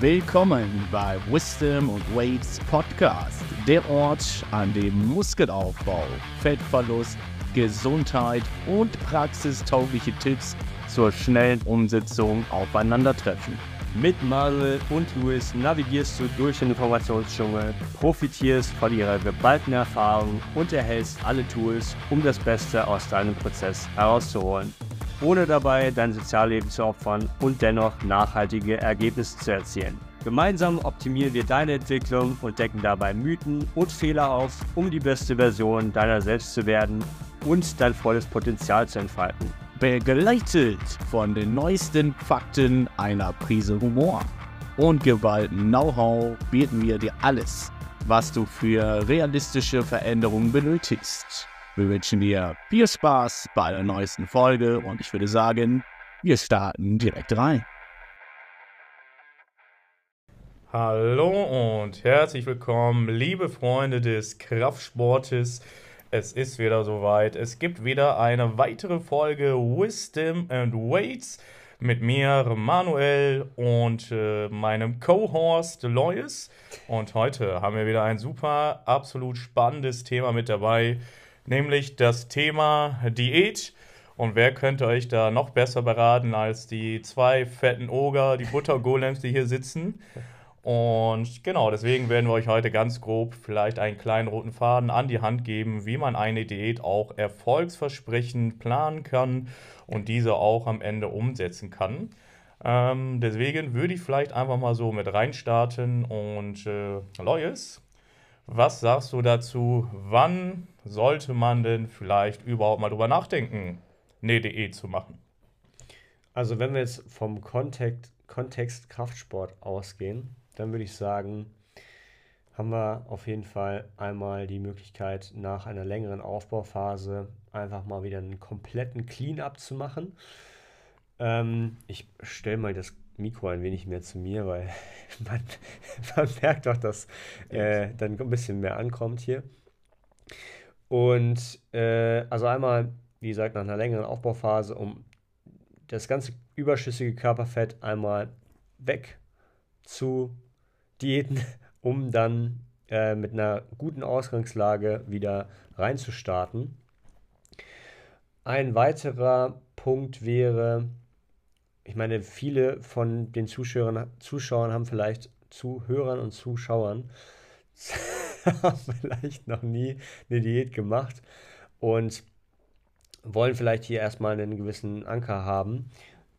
Willkommen bei Wisdom und Weights Podcast, der Ort, an dem Muskelaufbau, Fettverlust, Gesundheit und praxistaugliche Tipps zur schnellen Umsetzung aufeinandertreffen. Mit Marcel und Louis navigierst du durch den Informationsdschungel, profitierst von ihrer geballten Erfahrung und erhältst alle Tools, um das Beste aus deinem Prozess herauszuholen, ohne dabei dein Sozialleben zu opfern und dennoch nachhaltige Ergebnisse zu erzielen. Gemeinsam optimieren wir deine Entwicklung und decken dabei Mythen und Fehler auf, um die beste Version deiner selbst zu werden und dein volles Potenzial zu entfalten begleitet von den neuesten Fakten einer Prise Humor und geballten Know-how bieten wir dir alles, was du für realistische Veränderungen benötigst. Wir wünschen dir viel Spaß bei der neuesten Folge und ich würde sagen, wir starten direkt rein. Hallo und herzlich willkommen, liebe Freunde des Kraftsportes. Es ist wieder soweit. Es gibt wieder eine weitere Folge Wisdom and Weights mit mir, Manuel und äh, meinem Co-Host Lois. Und heute haben wir wieder ein super, absolut spannendes Thema mit dabei, nämlich das Thema Diät. Und wer könnte euch da noch besser beraten als die zwei fetten Oger, die Buttergolems, die hier sitzen? Und genau, deswegen werden wir euch heute ganz grob vielleicht einen kleinen roten Faden an die Hand geben, wie man eine Diät auch erfolgsversprechend planen kann und diese auch am Ende umsetzen kann. Ähm, deswegen würde ich vielleicht einfach mal so mit reinstarten und äh, Lois, was sagst du dazu? Wann sollte man denn vielleicht überhaupt mal drüber nachdenken, eine zu machen? Also wenn wir jetzt vom Kontext, Kontext Kraftsport ausgehen, dann würde ich sagen, haben wir auf jeden Fall einmal die Möglichkeit, nach einer längeren Aufbauphase einfach mal wieder einen kompletten Clean-up zu machen. Ähm, ich stelle mal das Mikro ein wenig mehr zu mir, weil man, man merkt doch, dass äh, dann ein bisschen mehr ankommt hier. Und äh, also einmal, wie gesagt, nach einer längeren Aufbauphase, um das ganze überschüssige Körperfett einmal weg zu Diäten, um dann äh, mit einer guten Ausgangslage wieder reinzustarten. Ein weiterer Punkt wäre, ich meine, viele von den Zuschauern, Zuschauern haben vielleicht Zuhörern und Zuschauern haben vielleicht noch nie eine Diät gemacht und wollen vielleicht hier erstmal einen gewissen Anker haben.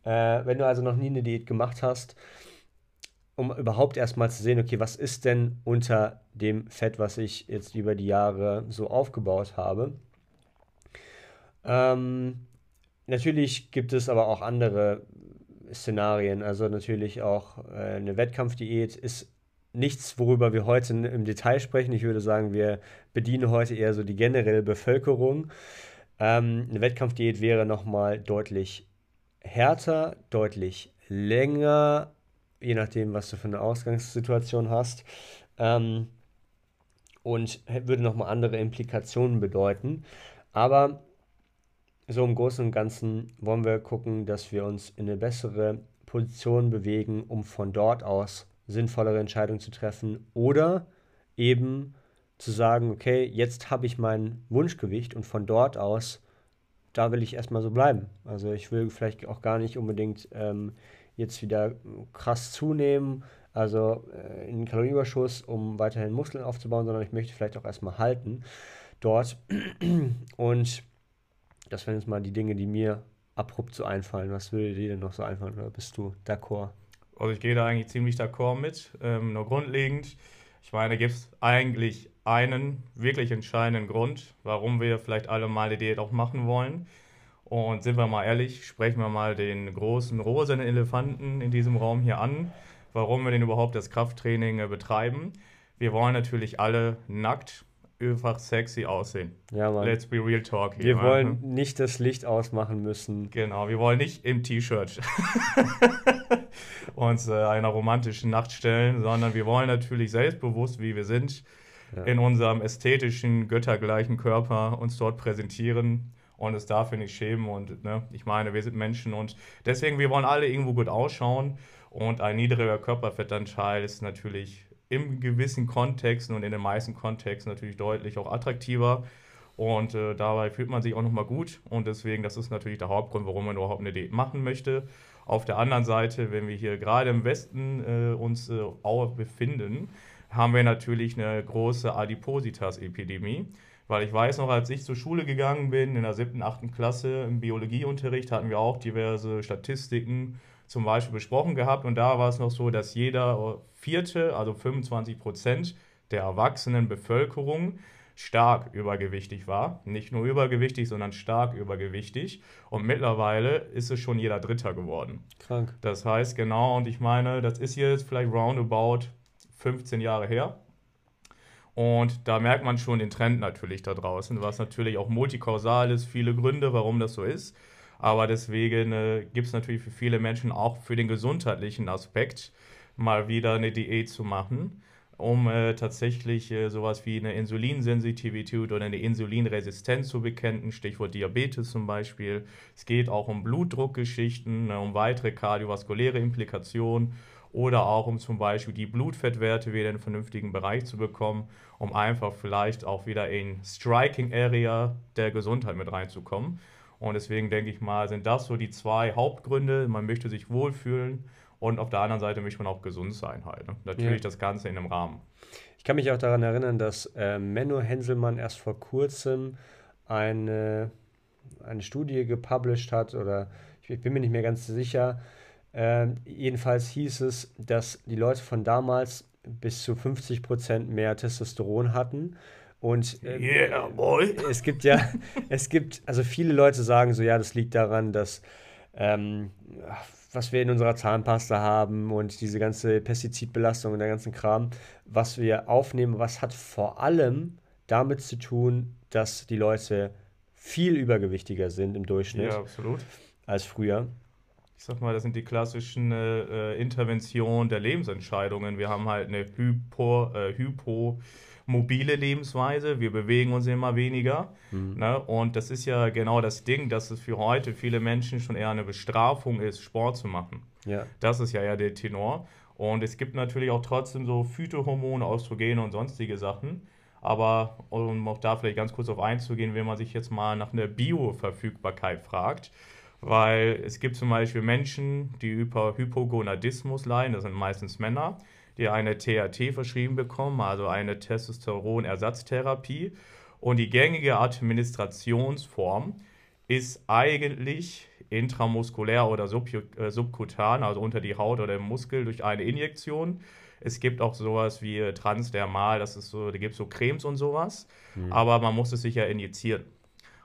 Äh, wenn du also noch nie eine Diät gemacht hast, um überhaupt erstmal zu sehen, okay, was ist denn unter dem Fett, was ich jetzt über die Jahre so aufgebaut habe. Ähm, natürlich gibt es aber auch andere Szenarien. Also natürlich auch äh, eine Wettkampfdiät ist nichts, worüber wir heute im Detail sprechen. Ich würde sagen, wir bedienen heute eher so die generelle Bevölkerung. Ähm, eine Wettkampfdiät wäre nochmal deutlich härter, deutlich länger, je nachdem, was du für eine Ausgangssituation hast. Ähm, und würde nochmal andere Implikationen bedeuten. Aber so im Großen und Ganzen wollen wir gucken, dass wir uns in eine bessere Position bewegen, um von dort aus sinnvollere Entscheidungen zu treffen oder eben zu sagen, okay, jetzt habe ich mein Wunschgewicht und von dort aus, da will ich erstmal so bleiben. Also ich will vielleicht auch gar nicht unbedingt ähm, jetzt wieder krass zunehmen, also äh, in Kalorienüberschuss, um weiterhin Muskeln aufzubauen, sondern ich möchte vielleicht auch erstmal halten dort. Und das wären jetzt mal die Dinge, die mir abrupt so einfallen. Was würde dir denn noch so einfallen oder bist du d'accord? Also ich gehe da eigentlich ziemlich d'accord mit. Ähm, nur grundlegend, ich meine, gibt es eigentlich einen wirklich entscheidenden Grund, warum wir vielleicht alle mal die Diät auch machen wollen. Und sind wir mal ehrlich, sprechen wir mal den großen rosen Elefanten in diesem Raum hier an, warum wir denn überhaupt das Krafttraining äh, betreiben. Wir wollen natürlich alle nackt, einfach sexy aussehen. Ja, Mann. Let's be real talk. Hier, wir wollen ne? nicht das Licht ausmachen müssen. Genau, wir wollen nicht im T-Shirt uns äh, einer romantischen Nacht stellen, sondern wir wollen natürlich selbstbewusst, wie wir sind, ja. in unserem ästhetischen, göttergleichen Körper uns dort präsentieren und es dafür nicht schämen. Und ne, ich meine, wir sind Menschen und deswegen, wir wollen alle irgendwo gut ausschauen. Und ein niedriger Körperfettanteil ist natürlich im gewissen Kontext und in den meisten Kontexten natürlich deutlich auch attraktiver. Und äh, dabei fühlt man sich auch nochmal gut. Und deswegen, das ist natürlich der Hauptgrund, warum man überhaupt eine Diät machen möchte. Auf der anderen Seite, wenn wir hier gerade im Westen äh, uns äh, auch befinden, haben wir natürlich eine große Adipositas-Epidemie. Weil ich weiß noch, als ich zur Schule gegangen bin, in der siebten, achten Klasse im Biologieunterricht, hatten wir auch diverse Statistiken zum Beispiel besprochen gehabt. Und da war es noch so, dass jeder vierte, also 25 Prozent der erwachsenen Bevölkerung stark übergewichtig war. Nicht nur übergewichtig, sondern stark übergewichtig. Und mittlerweile ist es schon jeder Dritter geworden. Krank. Das heißt, genau, und ich meine, das ist jetzt vielleicht roundabout 15 Jahre her. Und da merkt man schon den Trend natürlich da draußen, was natürlich auch multikausal ist, viele Gründe, warum das so ist. Aber deswegen äh, gibt es natürlich für viele Menschen auch für den gesundheitlichen Aspekt mal wieder eine Diät zu machen, um äh, tatsächlich äh, sowas wie eine Insulinsensitivität oder eine Insulinresistenz zu bekämpfen, Stichwort Diabetes zum Beispiel. Es geht auch um Blutdruckgeschichten, ne, um weitere kardiovaskuläre Implikationen oder auch um zum Beispiel die Blutfettwerte wieder in einen vernünftigen Bereich zu bekommen, um einfach vielleicht auch wieder in Striking Area der Gesundheit mit reinzukommen. Und deswegen denke ich mal, sind das so die zwei Hauptgründe. Man möchte sich wohlfühlen und auf der anderen Seite möchte man auch gesund sein halt. Ne? Natürlich ja. das Ganze in einem Rahmen. Ich kann mich auch daran erinnern, dass äh, Menno Henselmann erst vor kurzem eine, eine Studie gepublished hat oder ich, ich bin mir nicht mehr ganz sicher, äh, jedenfalls hieß es, dass die Leute von damals bis zu 50 Prozent mehr Testosteron hatten. Und äh, yeah, boy. es gibt ja, es gibt, also viele Leute sagen so, ja, das liegt daran, dass ähm, was wir in unserer Zahnpasta haben und diese ganze Pestizidbelastung und der ganzen Kram, was wir aufnehmen, was hat vor allem damit zu tun, dass die Leute viel übergewichtiger sind im Durchschnitt ja, absolut. als früher ich sag mal, das sind die klassischen äh, Interventionen der Lebensentscheidungen. Wir haben halt eine hypo, äh, hypomobile Lebensweise, wir bewegen uns immer weniger. Mhm. Ne? Und das ist ja genau das Ding, dass es für heute viele Menschen schon eher eine Bestrafung ist, Sport zu machen. Ja. Das ist ja eher der Tenor. Und es gibt natürlich auch trotzdem so Phytohormone, Östrogene und sonstige Sachen. Aber um auch da vielleicht ganz kurz auf einzugehen, wenn man sich jetzt mal nach einer Bioverfügbarkeit fragt, weil es gibt zum Beispiel Menschen, die über Hypogonadismus leiden, das sind meistens Männer, die eine THT verschrieben bekommen, also eine Testosteronersatztherapie. Und die gängige Administrationsform ist eigentlich intramuskulär oder äh, subkutan, also unter die Haut oder im Muskel durch eine Injektion. Es gibt auch sowas wie Transdermal, das ist so, da gibt es so Cremes und sowas, mhm. aber man muss es sich ja injizieren.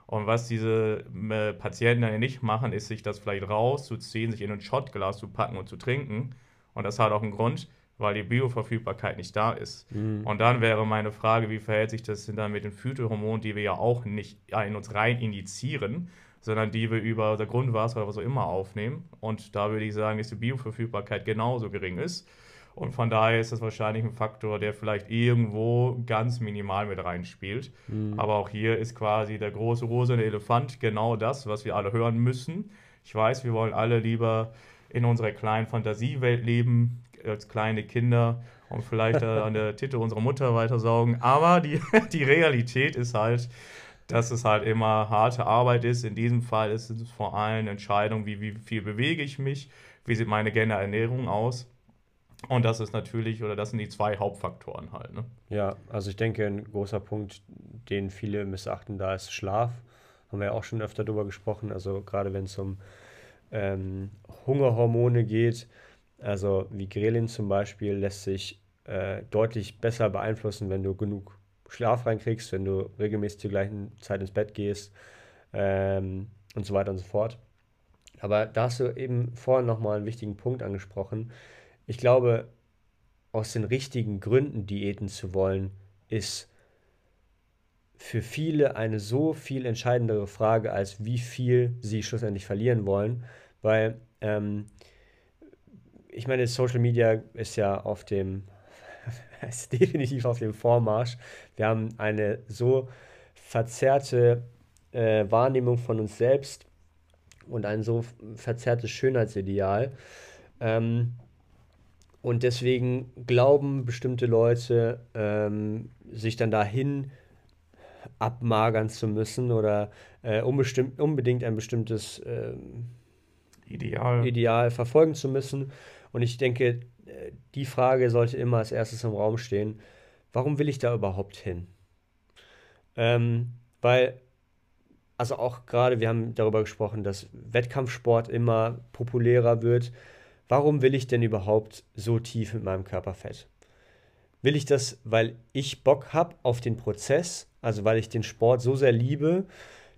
Und was diese äh, Patienten dann nicht machen, ist, sich das vielleicht rauszuziehen, sich in ein Shotglas zu packen und zu trinken. Und das hat auch einen Grund, weil die Bioverfügbarkeit nicht da ist. Mhm. Und dann wäre meine Frage, wie verhält sich das denn dann mit den Phytohormonen, die wir ja auch nicht in uns rein indizieren, sondern die wir über unser Grundwasser oder was auch immer aufnehmen. Und da würde ich sagen, dass die Bioverfügbarkeit genauso gering ist. Und von daher ist das wahrscheinlich ein Faktor, der vielleicht irgendwo ganz minimal mit reinspielt. Mhm. Aber auch hier ist quasi der große rosene Elefant genau das, was wir alle hören müssen. Ich weiß, wir wollen alle lieber in unserer kleinen Fantasiewelt leben, als kleine Kinder und vielleicht an der Titte unserer Mutter weitersaugen. Aber die, die Realität ist halt, dass es halt immer harte Arbeit ist. In diesem Fall ist es vor allem Entscheidung, wie, wie viel bewege ich mich, wie sieht meine generelle Ernährung aus und das ist natürlich, oder das sind die zwei Hauptfaktoren halt. Ne? Ja, also ich denke, ein großer Punkt, den viele missachten, da ist Schlaf. Haben wir ja auch schon öfter darüber gesprochen. Also gerade wenn es um ähm, Hungerhormone geht, also wie Grelin zum Beispiel, lässt sich äh, deutlich besser beeinflussen, wenn du genug Schlaf reinkriegst, wenn du regelmäßig zur gleichen Zeit ins Bett gehst ähm, und so weiter und so fort. Aber da hast du eben vorhin nochmal einen wichtigen Punkt angesprochen ich glaube, aus den richtigen Gründen Diäten zu wollen, ist für viele eine so viel entscheidendere Frage, als wie viel sie schlussendlich verlieren wollen, weil ähm, ich meine, Social Media ist ja auf dem, ist definitiv auf dem Vormarsch. Wir haben eine so verzerrte äh, Wahrnehmung von uns selbst und ein so verzerrtes Schönheitsideal. Ähm, und deswegen glauben bestimmte Leute, ähm, sich dann dahin abmagern zu müssen oder äh, unbedingt ein bestimmtes ähm, Ideal. Ideal verfolgen zu müssen. Und ich denke, äh, die Frage sollte immer als erstes im Raum stehen, warum will ich da überhaupt hin? Ähm, weil, also auch gerade, wir haben darüber gesprochen, dass Wettkampfsport immer populärer wird. Warum will ich denn überhaupt so tief mit meinem Körperfett? Will ich das, weil ich Bock habe auf den Prozess, also weil ich den Sport so sehr liebe,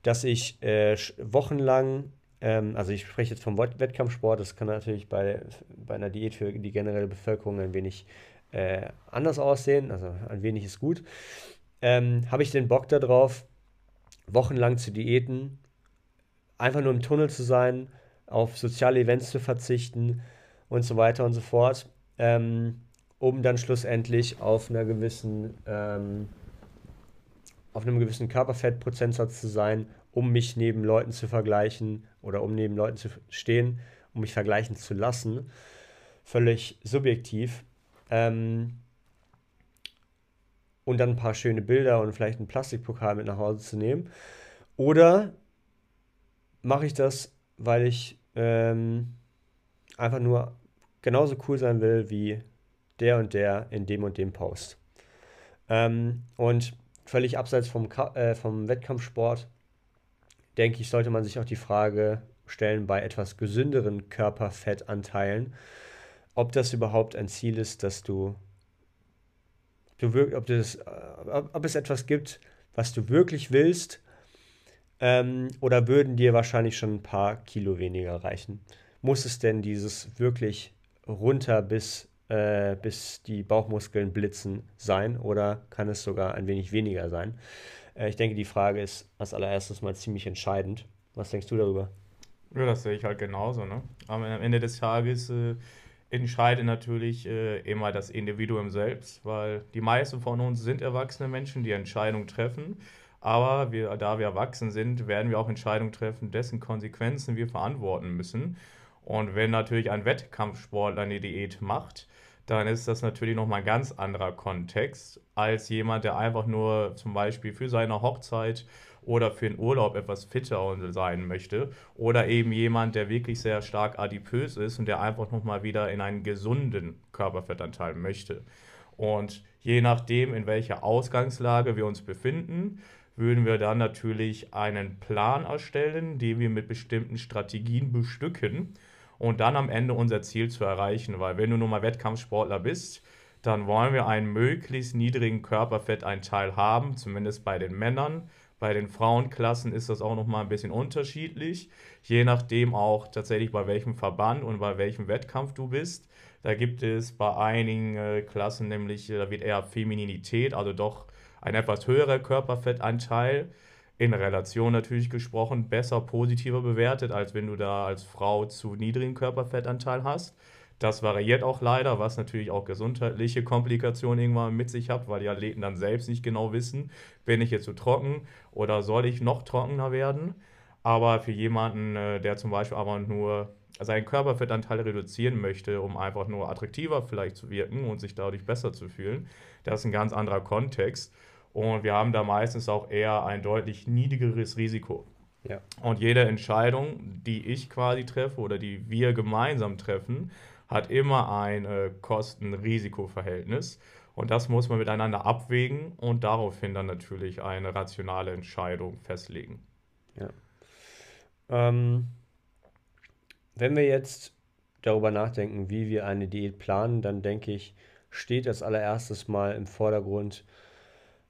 dass ich äh, wochenlang, ähm, also ich spreche jetzt vom Wettkampfsport, das kann natürlich bei, bei einer Diät für die generelle Bevölkerung ein wenig äh, anders aussehen, also ein wenig ist gut. Ähm, habe ich den Bock darauf, wochenlang zu diäten, einfach nur im Tunnel zu sein, auf soziale Events zu verzichten und so weiter und so fort, ähm, um dann schlussendlich auf einer gewissen ähm, auf einem gewissen Körperfettprozentsatz zu sein, um mich neben Leuten zu vergleichen oder um neben Leuten zu stehen, um mich vergleichen zu lassen. Völlig subjektiv. Ähm, und dann ein paar schöne Bilder und vielleicht einen Plastikpokal mit nach Hause zu nehmen. Oder mache ich das, weil ich ähm, einfach nur genauso cool sein will wie der und der in dem und dem Post. Ähm, und völlig abseits vom, äh, vom Wettkampfsport, denke ich, sollte man sich auch die Frage stellen bei etwas gesünderen Körperfettanteilen, ob das überhaupt ein Ziel ist, dass du, du wirk, ob, das, äh, ob es etwas gibt, was du wirklich willst, ähm, oder würden dir wahrscheinlich schon ein paar Kilo weniger reichen? Muss es denn dieses wirklich runter bis äh, bis die Bauchmuskeln blitzen sein oder kann es sogar ein wenig weniger sein? Äh, ich denke, die Frage ist als allererstes mal ziemlich entscheidend. Was denkst du darüber? Ja, das sehe ich halt genauso. Ne? Aber am Ende des Tages äh, entscheidet natürlich äh, immer das Individuum selbst, weil die meisten von uns sind erwachsene Menschen, die Entscheidungen treffen. Aber wir, da wir erwachsen sind, werden wir auch Entscheidungen treffen, dessen Konsequenzen wir verantworten müssen. Und wenn natürlich ein Wettkampfsportler eine Diät macht, dann ist das natürlich nochmal ein ganz anderer Kontext als jemand, der einfach nur zum Beispiel für seine Hochzeit oder für den Urlaub etwas fitter sein möchte. Oder eben jemand, der wirklich sehr stark adipös ist und der einfach nochmal wieder in einen gesunden Körperfettanteil möchte. Und je nachdem, in welcher Ausgangslage wir uns befinden, würden wir dann natürlich einen Plan erstellen, den wir mit bestimmten Strategien bestücken und dann am Ende unser Ziel zu erreichen. Weil wenn du nun mal Wettkampfsportler bist, dann wollen wir einen möglichst niedrigen Körperfettanteil haben, zumindest bei den Männern. Bei den Frauenklassen ist das auch nochmal ein bisschen unterschiedlich, je nachdem auch tatsächlich bei welchem Verband und bei welchem Wettkampf du bist. Da gibt es bei einigen äh, Klassen nämlich, da wird eher Femininität, also doch ein etwas höherer Körperfettanteil in Relation natürlich gesprochen besser positiver bewertet, als wenn du da als Frau zu niedrigen Körperfettanteil hast. Das variiert auch leider, was natürlich auch gesundheitliche Komplikationen irgendwann mit sich hat, weil die Athleten dann selbst nicht genau wissen, bin ich jetzt zu trocken oder soll ich noch trockener werden. Aber für jemanden, äh, der zum Beispiel aber nur seinen Körperfettanteil reduzieren möchte, um einfach nur attraktiver vielleicht zu wirken und sich dadurch besser zu fühlen, das ist ein ganz anderer Kontext. Und wir haben da meistens auch eher ein deutlich niedrigeres Risiko. Ja. Und jede Entscheidung, die ich quasi treffe oder die wir gemeinsam treffen, hat immer ein äh, Kosten-Risiko-Verhältnis. Und das muss man miteinander abwägen und daraufhin dann natürlich eine rationale Entscheidung festlegen. Ja. Ähm, wenn wir jetzt darüber nachdenken, wie wir eine Diät planen, dann denke ich, steht als allererstes mal im Vordergrund,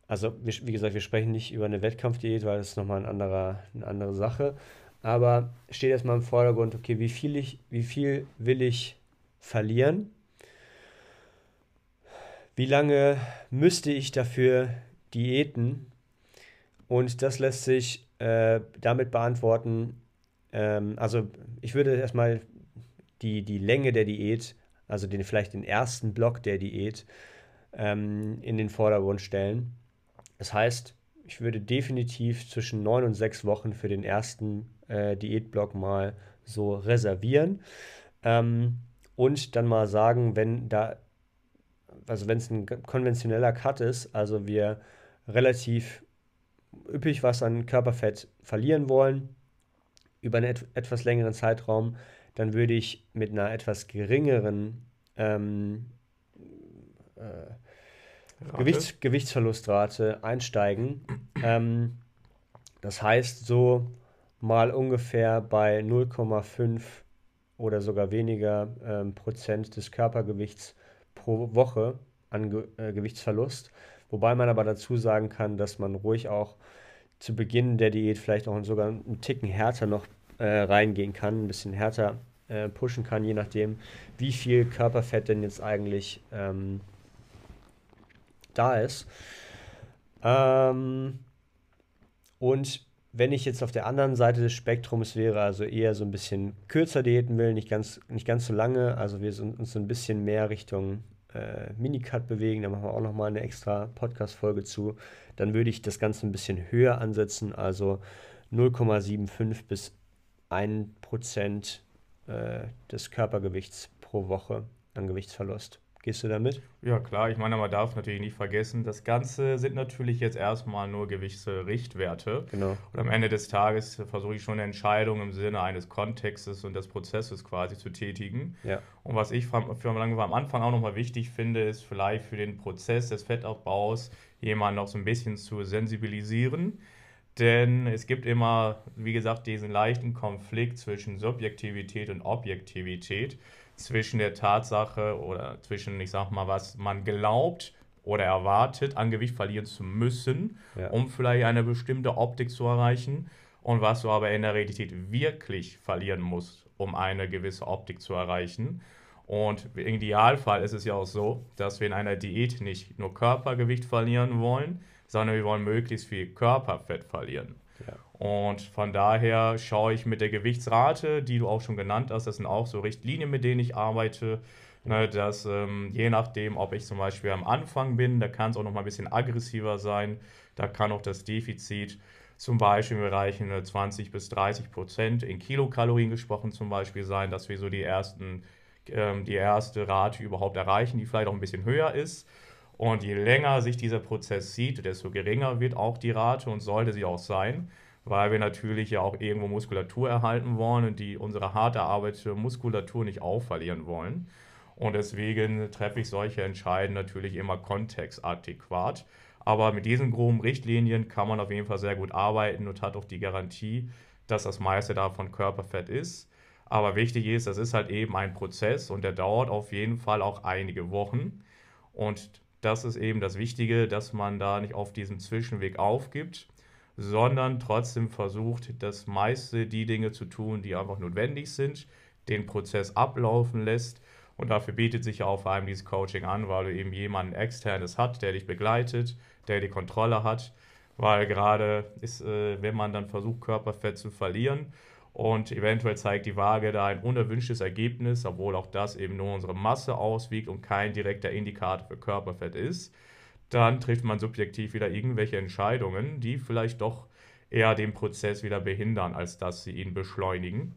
also wie gesagt, wir sprechen nicht über eine Wettkampfdiät, weil das ist nochmal ein anderer, eine andere Sache. Aber steht erstmal im Vordergrund, okay, wie viel, ich, wie viel will ich verlieren? Wie lange müsste ich dafür diäten? Und das lässt sich äh, damit beantworten, ähm, also ich würde erstmal die, die Länge der Diät, also den, vielleicht den ersten Block der Diät, ähm, in den Vordergrund stellen. Das heißt, ich würde definitiv zwischen neun und sechs Wochen für den ersten äh, Diätblock mal so reservieren. Ähm, und dann mal sagen, wenn da, also wenn es ein konventioneller Cut ist, also wir relativ üppig was an Körperfett verlieren wollen, über einen et etwas längeren Zeitraum, dann würde ich mit einer etwas geringeren ähm, äh, Gewichts Gewichtsverlustrate einsteigen. Ähm, das heißt, so mal ungefähr bei 0,5 oder sogar weniger ähm, Prozent des Körpergewichts pro Woche an Ge äh, Gewichtsverlust. Wobei man aber dazu sagen kann, dass man ruhig auch zu Beginn der Diät vielleicht auch sogar einen Ticken härter noch äh, reingehen kann, ein bisschen härter äh, pushen kann, je nachdem, wie viel Körperfett denn jetzt eigentlich ähm, da ist. Ähm, und wenn ich jetzt auf der anderen Seite des Spektrums wäre, also eher so ein bisschen kürzer diäten will, nicht ganz, nicht ganz so lange, also wir uns so ein bisschen mehr Richtung äh, Minicut bewegen, da machen wir auch nochmal eine extra Podcast-Folge zu, dann würde ich das Ganze ein bisschen höher ansetzen, also 0,75 bis 1 Prozent äh, des Körpergewichts pro Woche an Gewichtsverlust. Gehst du damit? Ja, klar. Ich meine, man darf natürlich nicht vergessen, das Ganze sind natürlich jetzt erstmal nur gewisse Richtwerte. Genau. Und am Ende des Tages versuche ich schon eine Entscheidung im Sinne eines Kontextes und des Prozesses quasi zu tätigen. Ja. Und was ich für, für am Anfang auch nochmal wichtig finde, ist vielleicht für den Prozess des Fettaufbaus jemanden noch so ein bisschen zu sensibilisieren. Denn es gibt immer, wie gesagt, diesen leichten Konflikt zwischen Subjektivität und Objektivität zwischen der Tatsache oder zwischen, ich sag mal, was man glaubt oder erwartet, an Gewicht verlieren zu müssen, ja. um vielleicht eine bestimmte Optik zu erreichen und was du aber in der Realität wirklich verlieren musst, um eine gewisse Optik zu erreichen. Und im Idealfall ist es ja auch so, dass wir in einer Diät nicht nur Körpergewicht verlieren wollen, sondern wir wollen möglichst viel Körperfett verlieren. Und von daher schaue ich mit der Gewichtsrate, die du auch schon genannt hast, das sind auch so Richtlinien, mit denen ich arbeite, ne, dass ähm, je nachdem, ob ich zum Beispiel am Anfang bin, da kann es auch noch mal ein bisschen aggressiver sein, da kann auch das Defizit zum Beispiel im Bereich 20 bis 30 Prozent in Kilokalorien gesprochen zum Beispiel sein, dass wir so die ersten, ähm, die erste Rate überhaupt erreichen, die vielleicht auch ein bisschen höher ist. Und je länger sich dieser Prozess sieht, desto geringer wird auch die Rate und sollte sie auch sein weil wir natürlich ja auch irgendwo Muskulatur erhalten wollen und die unsere hart erarbeitete Muskulatur nicht aufverlieren wollen. Und deswegen treffe ich solche Entscheidungen natürlich immer kontextadäquat. Aber mit diesen groben Richtlinien kann man auf jeden Fall sehr gut arbeiten und hat auch die Garantie, dass das meiste davon Körperfett ist. Aber wichtig ist, das ist halt eben ein Prozess und der dauert auf jeden Fall auch einige Wochen. Und das ist eben das Wichtige, dass man da nicht auf diesem Zwischenweg aufgibt sondern trotzdem versucht, das meiste die Dinge zu tun, die einfach notwendig sind, den Prozess ablaufen lässt. Und dafür bietet sich ja auch vor allem dieses Coaching an, weil du eben jemanden externes hat, der dich begleitet, der die Kontrolle hat. Weil gerade ist, äh, wenn man dann versucht, Körperfett zu verlieren und eventuell zeigt die Waage da ein unerwünschtes Ergebnis, obwohl auch das eben nur unsere Masse auswiegt und kein direkter Indikator für Körperfett ist, dann trifft man subjektiv wieder irgendwelche Entscheidungen, die vielleicht doch eher den Prozess wieder behindern, als dass sie ihn beschleunigen.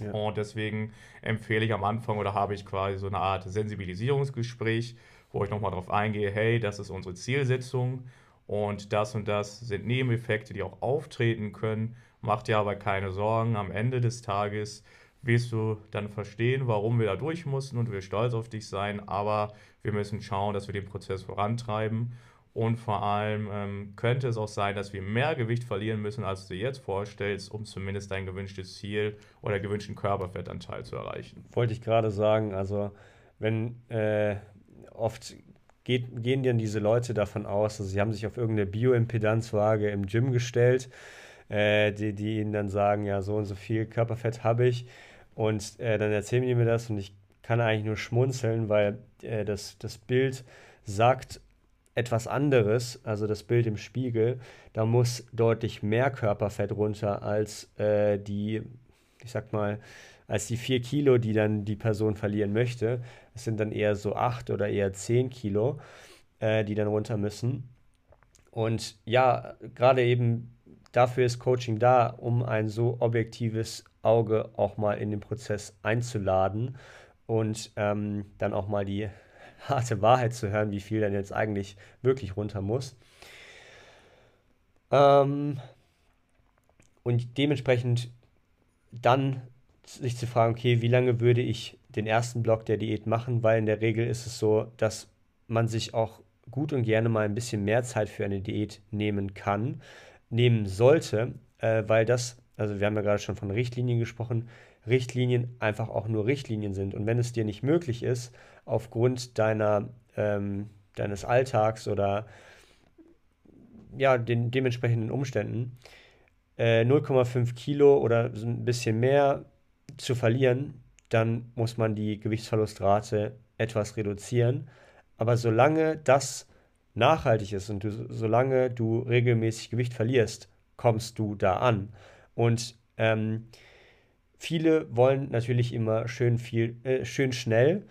Ja. Und deswegen empfehle ich am Anfang oder habe ich quasi so eine Art Sensibilisierungsgespräch, wo ich nochmal darauf eingehe, hey, das ist unsere Zielsetzung und das und das sind Nebeneffekte, die auch auftreten können. Macht dir aber keine Sorgen, am Ende des Tages wirst du dann verstehen, warum wir da durch mussten und wir stolz auf dich sein, aber wir müssen schauen, dass wir den Prozess vorantreiben. Und vor allem ähm, könnte es auch sein, dass wir mehr Gewicht verlieren müssen, als du dir jetzt vorstellst, um zumindest dein gewünschtes Ziel oder gewünschten Körperfettanteil zu erreichen. Wollte ich gerade sagen, also wenn äh, oft geht, gehen dann diese Leute davon aus, also sie haben sich auf irgendeine Bioimpedanzwaage im Gym gestellt, äh, die, die ihnen dann sagen, ja, so und so viel Körperfett habe ich und äh, dann erzählen die mir das und ich kann eigentlich nur schmunzeln, weil äh, das, das Bild sagt etwas anderes, also das Bild im Spiegel. Da muss deutlich mehr Körperfett runter als äh, die, ich sag mal, als die vier Kilo, die dann die Person verlieren möchte. Es sind dann eher so acht oder eher zehn Kilo, äh, die dann runter müssen. Und ja, gerade eben dafür ist Coaching da, um ein so objektives Auge auch mal in den Prozess einzuladen und ähm, dann auch mal die harte Wahrheit zu hören, wie viel dann jetzt eigentlich wirklich runter muss. Ähm, und dementsprechend dann sich zu fragen, okay, wie lange würde ich den ersten Block der Diät machen, weil in der Regel ist es so, dass man sich auch gut und gerne mal ein bisschen mehr Zeit für eine Diät nehmen kann, nehmen sollte, äh, weil das, also wir haben ja gerade schon von Richtlinien gesprochen, Richtlinien einfach auch nur Richtlinien sind. Und wenn es dir nicht möglich ist, aufgrund deiner, ähm, deines Alltags oder ja, den dementsprechenden Umständen, äh, 0,5 Kilo oder ein bisschen mehr zu verlieren, dann muss man die Gewichtsverlustrate etwas reduzieren. Aber solange das nachhaltig ist und du, solange du regelmäßig Gewicht verlierst, kommst du da an. Und ähm, viele wollen natürlich immer schön viel, äh, schön schnell,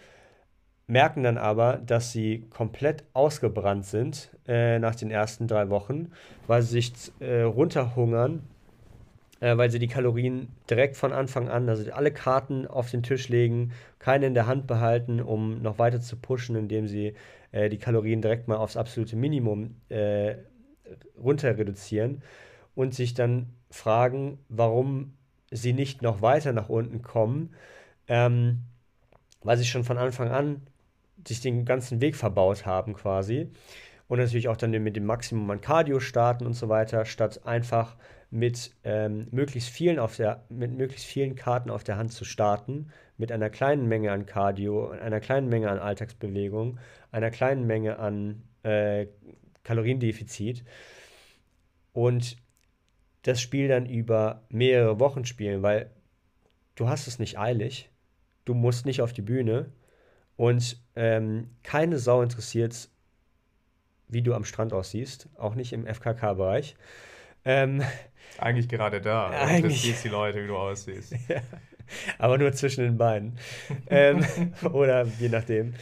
merken dann aber, dass sie komplett ausgebrannt sind äh, nach den ersten drei Wochen, weil sie sich äh, runterhungern äh, weil sie die Kalorien direkt von Anfang an, also alle Karten auf den Tisch legen, keine in der Hand behalten, um noch weiter zu pushen, indem sie äh, die Kalorien direkt mal aufs absolute Minimum äh, runter reduzieren und sich dann fragen, warum sie nicht noch weiter nach unten kommen, ähm, weil sie schon von Anfang an sich den ganzen Weg verbaut haben quasi und natürlich auch dann mit dem Maximum an Cardio starten und so weiter, statt einfach mit ähm, möglichst vielen auf der, mit möglichst vielen Karten auf der Hand zu starten, mit einer kleinen Menge an Cardio, einer kleinen Menge an Alltagsbewegung, einer kleinen Menge an äh, Kaloriendefizit und das Spiel dann über mehrere Wochen spielen, weil du hast es nicht eilig, du musst nicht auf die Bühne und ähm, keine Sau interessiert, wie du am Strand aussiehst, auch nicht im FKK-Bereich. Ähm, eigentlich gerade da. Eigentlich. siehst die Leute, wie du aussiehst. ja, aber nur zwischen den Beinen. ähm, oder je nachdem.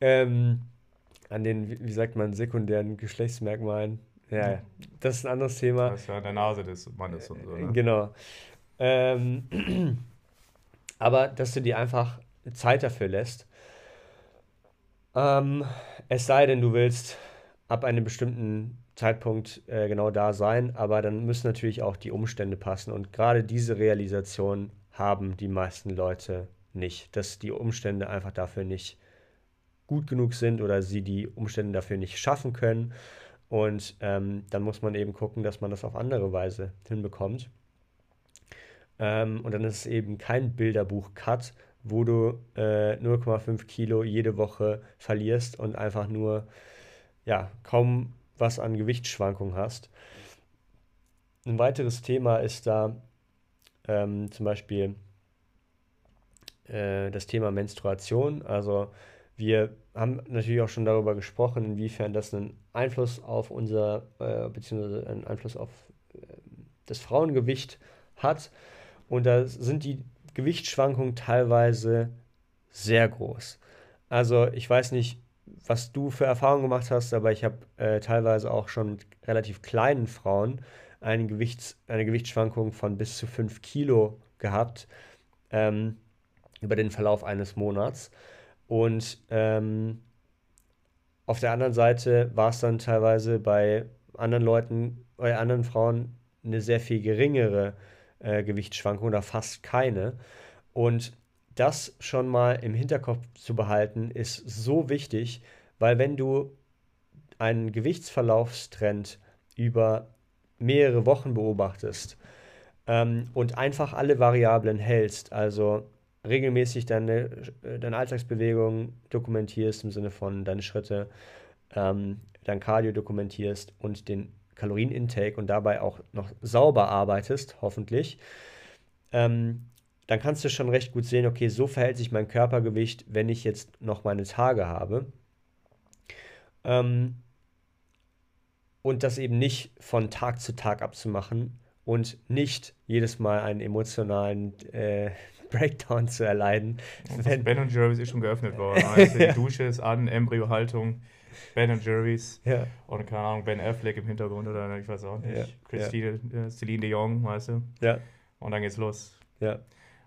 Ähm, an den, wie sagt man, sekundären Geschlechtsmerkmalen. Ja, das ist ein anderes Thema. Das ist ja an der Nase des Mannes und so. Ne? Genau. Ähm, aber dass du dir einfach Zeit dafür lässt. Ähm, es sei denn, du willst ab einem bestimmten Zeitpunkt äh, genau da sein, aber dann müssen natürlich auch die Umstände passen. Und gerade diese Realisation haben die meisten Leute nicht, dass die Umstände einfach dafür nicht gut genug sind oder sie die Umstände dafür nicht schaffen können. Und ähm, dann muss man eben gucken, dass man das auf andere Weise hinbekommt. Ähm, und dann ist es eben kein Bilderbuch-Cut, wo du äh, 0,5 Kilo jede Woche verlierst und einfach nur ja, kaum was an Gewichtsschwankungen hast. Ein weiteres Thema ist da ähm, zum Beispiel äh, das Thema Menstruation. Also wir haben natürlich auch schon darüber gesprochen, inwiefern das einen Einfluss auf unser, äh, beziehungsweise einen Einfluss auf äh, das Frauengewicht hat. Und da sind die Gewichtsschwankungen teilweise sehr groß. Also ich weiß nicht, was du für Erfahrungen gemacht hast, aber ich habe äh, teilweise auch schon mit relativ kleinen Frauen eine, Gewichts-, eine Gewichtsschwankung von bis zu 5 Kilo gehabt ähm, über den Verlauf eines Monats. Und ähm, auf der anderen Seite war es dann teilweise bei anderen Leuten, bei anderen Frauen eine sehr viel geringere äh, Gewichtsschwankung oder fast keine. Und das schon mal im Hinterkopf zu behalten, ist so wichtig, weil wenn du einen Gewichtsverlaufstrend über mehrere Wochen beobachtest ähm, und einfach alle Variablen hältst, also regelmäßig deine, äh, deine Alltagsbewegungen dokumentierst im Sinne von deine Schritte, ähm, dein Cardio dokumentierst und den Kalorienintake und dabei auch noch sauber arbeitest, hoffentlich, ähm, dann kannst du schon recht gut sehen, okay, so verhält sich mein Körpergewicht, wenn ich jetzt noch meine Tage habe. Ähm, und das eben nicht von Tag zu Tag abzumachen und nicht jedes Mal einen emotionalen äh, Breakdown zu erleiden. Wenn ben und Jerry's ist schon geöffnet worden. Also die Dusche ist an, Embryohaltung Ben Jerry's Ja. und keine Ahnung, Ben Affleck im Hintergrund oder ich weiß auch nicht. Ja, Christine, äh, Celine de Jong, weißt du? Ja. Und dann geht's los. Ja.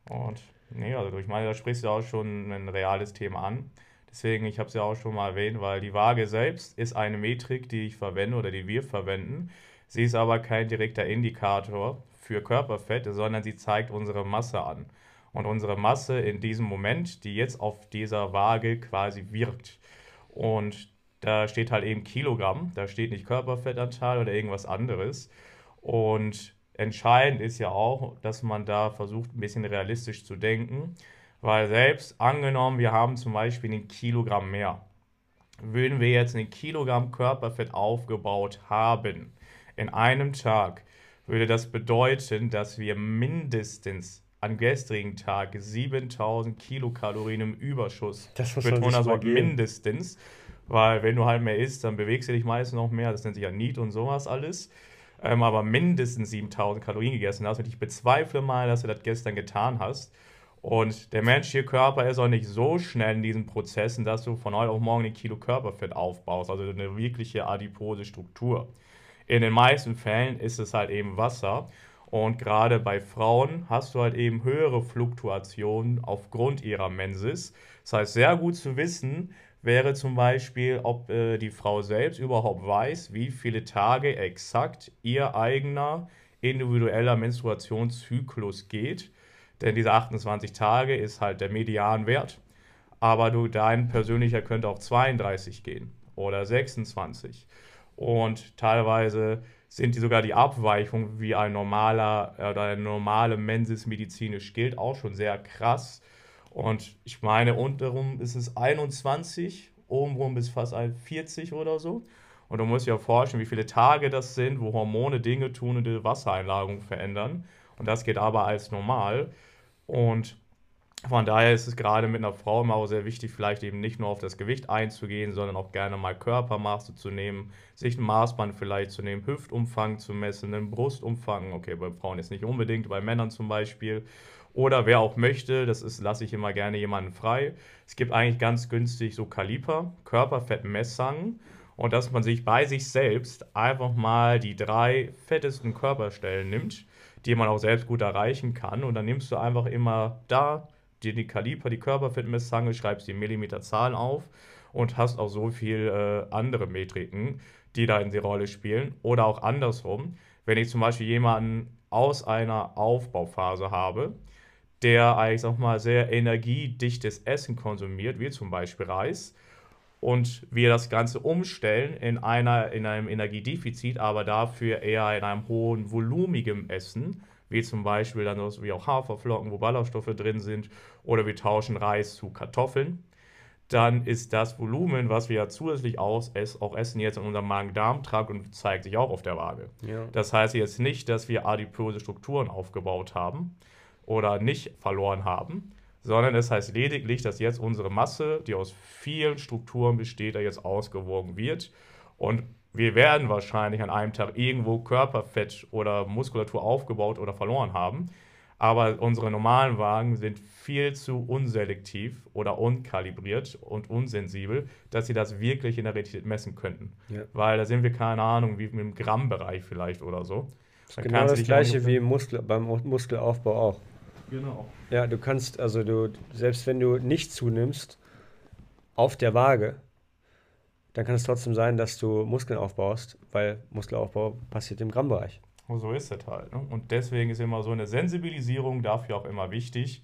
Und nee, also ich meine, da sprichst du auch schon ein reales Thema an. Deswegen, ich habe es ja auch schon mal erwähnt, weil die Waage selbst ist eine Metrik, die ich verwende oder die wir verwenden. Sie ist aber kein direkter Indikator für Körperfett, sondern sie zeigt unsere Masse an. Und unsere Masse in diesem Moment, die jetzt auf dieser Waage quasi wirkt. Und da steht halt eben Kilogramm, da steht nicht Körperfettanteil oder irgendwas anderes. Und entscheidend ist ja auch, dass man da versucht, ein bisschen realistisch zu denken, weil selbst angenommen, wir haben zum Beispiel ein Kilogramm mehr, würden wir jetzt ein Kilogramm Körperfett aufgebaut haben in einem Tag, würde das bedeuten, dass wir mindestens am gestrigen Tag 7000 Kilokalorien im Überschuss Das muss man mindestens, weil wenn du halt mehr isst, dann bewegst du dich meistens noch mehr. Das nennt sich ja Need und sowas alles. Ähm, aber mindestens 7000 Kalorien gegessen hast. Und ich bezweifle mal, dass du das gestern getan hast. Und der menschliche Körper ist auch nicht so schnell in diesen Prozessen, dass du von heute auf morgen ein Kilo Körperfett aufbaust. Also eine wirkliche adipose Struktur. In den meisten Fällen ist es halt eben Wasser. Und gerade bei Frauen hast du halt eben höhere Fluktuationen aufgrund ihrer Mensis. Das heißt, sehr gut zu wissen wäre zum Beispiel, ob äh, die Frau selbst überhaupt weiß, wie viele Tage exakt ihr eigener individueller Menstruationszyklus geht. Denn diese 28 Tage ist halt der Medianwert. Aber du, dein persönlicher könnte auch 32 gehen oder 26. Und teilweise sind die sogar die Abweichungen, wie ein normaler äh, oder eine normale Mensis medizinisch gilt, auch schon sehr krass. Und ich meine, unterrum ist es 21, obenrum bis fast 40 oder so. Und du musst ja vorstellen, wie viele Tage das sind, wo Hormone Dinge tun und die Wassereinlagerung verändern. Und das geht aber als normal. Und von daher ist es gerade mit einer Frau immer auch sehr wichtig, vielleicht eben nicht nur auf das Gewicht einzugehen, sondern auch gerne mal Körpermaße zu nehmen, sich ein Maßband vielleicht zu nehmen, Hüftumfang zu messen, einen Brustumfang, okay, bei Frauen jetzt nicht unbedingt, bei Männern zum Beispiel. Oder wer auch möchte, das ist, lasse ich immer gerne jemanden frei. Es gibt eigentlich ganz günstig so Kaliper, Körperfettmessangen und dass man sich bei sich selbst einfach mal die drei fettesten Körperstellen nimmt, die man auch selbst gut erreichen kann. Und dann nimmst du einfach immer da dir die Kaliper, die Körperfettmessange, schreibst die Millimeterzahlen auf und hast auch so viel äh, andere Metriken, die da in die Rolle spielen. Oder auch andersrum, wenn ich zum Beispiel jemanden aus einer Aufbauphase habe, der eigentlich, sag mal, sehr energiedichtes Essen konsumiert, wie zum Beispiel Reis, und wir das Ganze umstellen in, einer, in einem Energiedefizit, aber dafür eher in einem hohen volumigen Essen, wie zum Beispiel dann so wie auch Haferflocken, wo Ballaststoffe drin sind, oder wir tauschen Reis zu Kartoffeln, dann ist das Volumen, was wir ja zusätzlich aus, auch essen, jetzt in unserem Magen-Darm-Trakt und zeigt sich auch auf der Waage. Ja. Das heißt jetzt nicht, dass wir adipöse Strukturen aufgebaut haben oder nicht verloren haben, sondern es heißt lediglich, dass jetzt unsere Masse, die aus vielen Strukturen besteht, da jetzt ausgewogen wird. Und wir werden wahrscheinlich an einem Tag irgendwo Körperfett oder Muskulatur aufgebaut oder verloren haben. Aber unsere normalen Wagen sind viel zu unselektiv oder unkalibriert und unsensibel, dass sie das wirklich in der Realität messen könnten. Ja. Weil da sind wir, keine Ahnung, wie im Grammbereich vielleicht oder so. Da Genau kannst du das gleiche wie Muskel, beim Muskelaufbau auch. Genau. Ja, du kannst, also du, selbst wenn du nicht zunimmst auf der Waage, dann kann es trotzdem sein, dass du Muskeln aufbaust, weil Muskelaufbau passiert im Grammbereich. Und so ist es halt. Ne? Und deswegen ist immer so eine Sensibilisierung dafür auch immer wichtig.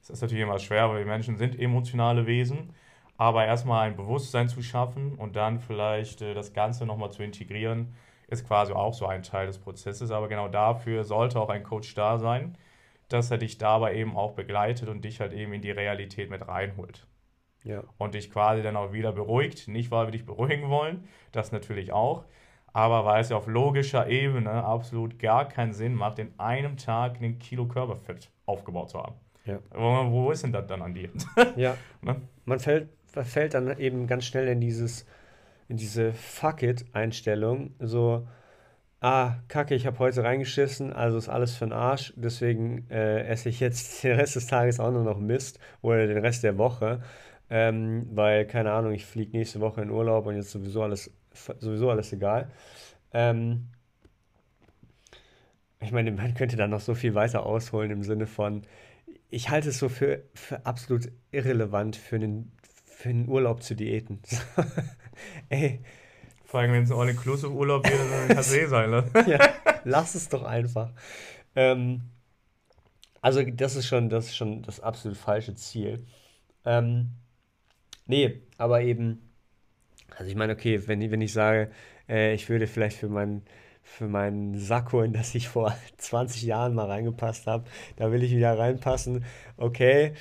Das ist natürlich immer schwer, weil wir Menschen sind emotionale Wesen. Aber erstmal ein Bewusstsein zu schaffen und dann vielleicht äh, das Ganze nochmal zu integrieren, ist quasi auch so ein Teil des Prozesses. Aber genau dafür sollte auch ein Coach da sein, dass er dich dabei eben auch begleitet und dich halt eben in die Realität mit reinholt Ja. und dich quasi dann auch wieder beruhigt. Nicht, weil wir dich beruhigen wollen, das natürlich auch, aber weil es ja auf logischer Ebene absolut gar keinen Sinn macht, in einem Tag ein Kilo Körperfett aufgebaut zu haben. Ja. Wo, wo ist denn das dann an dir? Ja. Ne? Man fällt, verfällt dann eben ganz schnell in dieses, in diese Fuck it-Einstellung. So, ah, kacke, ich habe heute reingeschissen, also ist alles für den Arsch, deswegen äh, esse ich jetzt den Rest des Tages auch nur noch Mist oder den Rest der Woche, ähm, weil, keine Ahnung, ich fliege nächste Woche in Urlaub und jetzt sowieso alles, sowieso alles egal. Ähm, ich meine, man könnte da noch so viel weiter ausholen im Sinne von, ich halte es so für, für absolut irrelevant für einen, für einen Urlaub zu Diäten. Ey. Vor allem, wenn es ein All-Inclusive-Urlaub wird, dann kann es eh sein, ne? ja, lass es doch einfach. Ähm, also, das ist schon das, ist schon das absolut falsche Ziel. Ähm, nee, aber eben, also ich meine, okay, wenn, wenn ich sage, äh, ich würde vielleicht für meinen für meinen Sakko, in das ich vor 20 Jahren mal reingepasst habe. Da will ich wieder reinpassen. Okay.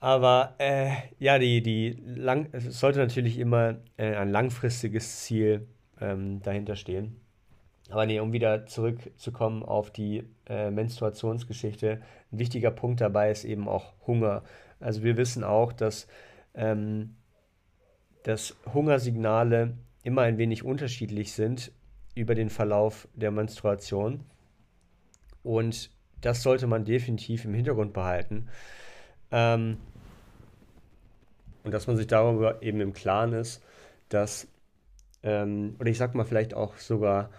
Aber äh, ja, die, die lang, es sollte natürlich immer äh, ein langfristiges Ziel ähm, dahinter stehen. Aber nee, um wieder zurückzukommen auf die äh, Menstruationsgeschichte, ein wichtiger Punkt dabei ist eben auch Hunger. Also wir wissen auch, dass, ähm, dass Hungersignale immer ein wenig unterschiedlich sind über den Verlauf der Menstruation. Und das sollte man definitiv im Hintergrund behalten. Ähm, und dass man sich darüber eben im Klaren ist, dass, ähm, oder ich sag mal vielleicht auch sogar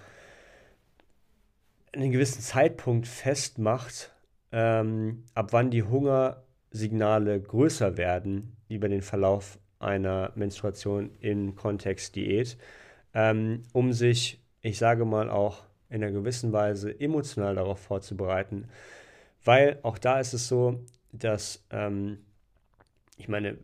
einen gewissen Zeitpunkt festmacht, ähm, ab wann die Hungersignale größer werden über den Verlauf einer Menstruation im Kontext Diät, ähm, um sich ich sage mal auch in einer gewissen Weise emotional darauf vorzubereiten, weil auch da ist es so, dass ähm, ich meine,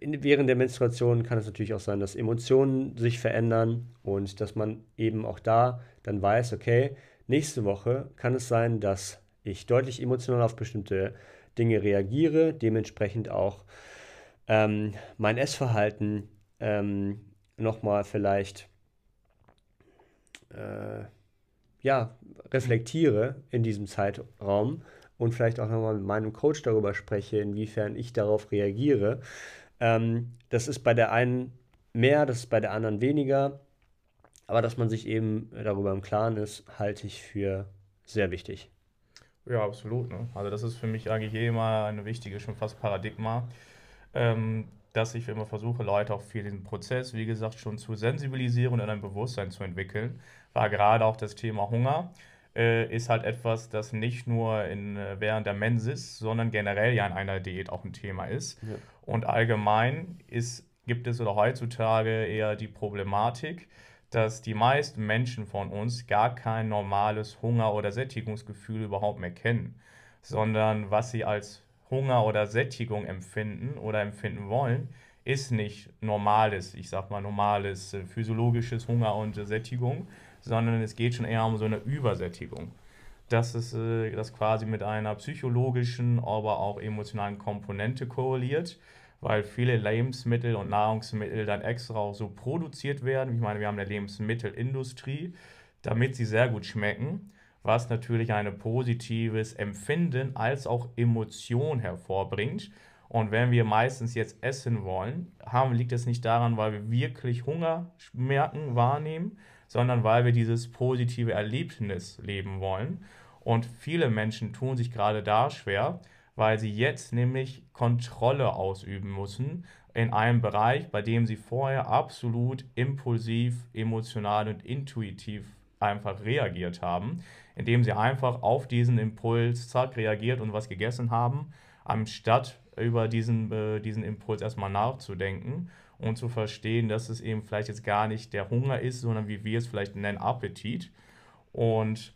in, während der Menstruation kann es natürlich auch sein, dass Emotionen sich verändern und dass man eben auch da dann weiß, okay, nächste Woche kann es sein, dass ich deutlich emotional auf bestimmte Dinge reagiere, dementsprechend auch ähm, mein Essverhalten ähm, nochmal vielleicht äh, ja, reflektiere in diesem Zeitraum und vielleicht auch nochmal mit meinem Coach darüber spreche, inwiefern ich darauf reagiere. Ähm, das ist bei der einen mehr, das ist bei der anderen weniger. Aber dass man sich eben darüber im Klaren ist, halte ich für sehr wichtig. Ja, absolut. Ne? Also das ist für mich eigentlich eh immer eine wichtige, schon fast Paradigma. Ähm, dass ich immer versuche, Leute auch für diesen Prozess, wie gesagt, schon zu sensibilisieren und ein Bewusstsein zu entwickeln, war gerade auch das Thema Hunger äh, ist halt etwas, das nicht nur in, äh, während der Mensis, sondern generell ja in einer Diät auch ein Thema ist. Ja. Und allgemein ist, gibt es oder heutzutage eher die Problematik, dass die meisten Menschen von uns gar kein normales Hunger- oder Sättigungsgefühl überhaupt mehr kennen, sondern was sie als Hunger oder Sättigung empfinden oder empfinden wollen, ist nicht normales, ich sag mal normales äh, physiologisches Hunger und äh, Sättigung, sondern es geht schon eher um so eine Übersättigung. Das ist äh, das quasi mit einer psychologischen, aber auch emotionalen Komponente korreliert, weil viele Lebensmittel und Nahrungsmittel dann extra auch so produziert werden. Ich meine, wir haben eine Lebensmittelindustrie, damit sie sehr gut schmecken was natürlich ein positives Empfinden als auch Emotion hervorbringt. Und wenn wir meistens jetzt essen wollen, haben, liegt es nicht daran, weil wir wirklich Hunger merken, wahrnehmen, sondern weil wir dieses positive Erlebnis leben wollen. Und viele Menschen tun sich gerade da schwer, weil sie jetzt nämlich Kontrolle ausüben müssen in einem Bereich, bei dem sie vorher absolut impulsiv, emotional und intuitiv einfach reagiert haben indem sie einfach auf diesen Impuls zack reagiert und was gegessen haben, anstatt über diesen, äh, diesen Impuls erstmal nachzudenken und zu verstehen, dass es eben vielleicht jetzt gar nicht der Hunger ist, sondern wie wir es vielleicht nennen, Appetit. Und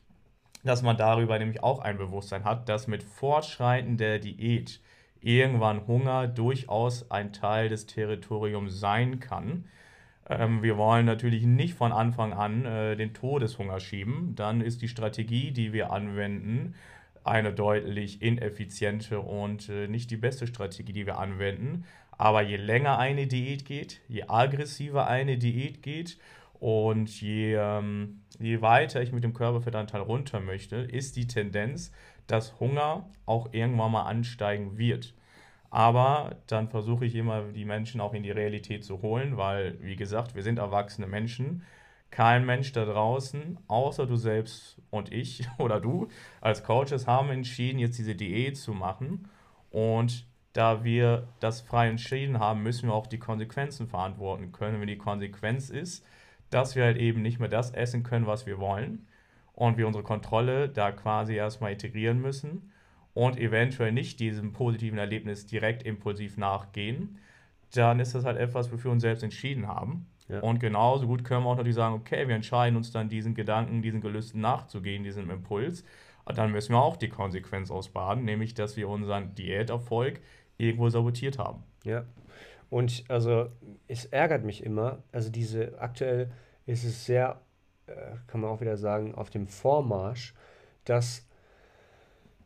dass man darüber nämlich auch ein Bewusstsein hat, dass mit Fortschreiten der Diät irgendwann Hunger durchaus ein Teil des Territoriums sein kann ähm, wir wollen natürlich nicht von Anfang an äh, den Todeshunger schieben. Dann ist die Strategie, die wir anwenden, eine deutlich ineffiziente und äh, nicht die beste Strategie, die wir anwenden. Aber je länger eine Diät geht, je aggressiver eine Diät geht und je, ähm, je weiter ich mit dem Körperfettanteil runter möchte, ist die Tendenz, dass Hunger auch irgendwann mal ansteigen wird. Aber dann versuche ich immer, die Menschen auch in die Realität zu holen, weil, wie gesagt, wir sind erwachsene Menschen. Kein Mensch da draußen, außer du selbst und ich oder du als Coaches haben entschieden, jetzt diese Diät zu machen. Und da wir das frei entschieden haben, müssen wir auch die Konsequenzen verantworten können. Wenn die Konsequenz ist, dass wir halt eben nicht mehr das essen können, was wir wollen und wir unsere Kontrolle da quasi erstmal integrieren müssen und eventuell nicht diesem positiven Erlebnis direkt impulsiv nachgehen, dann ist das halt etwas, wofür wir uns selbst entschieden haben. Ja. Und genauso gut können wir auch natürlich sagen, okay, wir entscheiden uns dann diesen Gedanken, diesen Gelüsten nachzugehen, diesem Impuls. Und dann müssen wir auch die Konsequenz ausbaden, nämlich, dass wir unseren Diäterfolg irgendwo sabotiert haben. Ja. Und also es ärgert mich immer, also diese aktuell ist es sehr, äh, kann man auch wieder sagen, auf dem Vormarsch, dass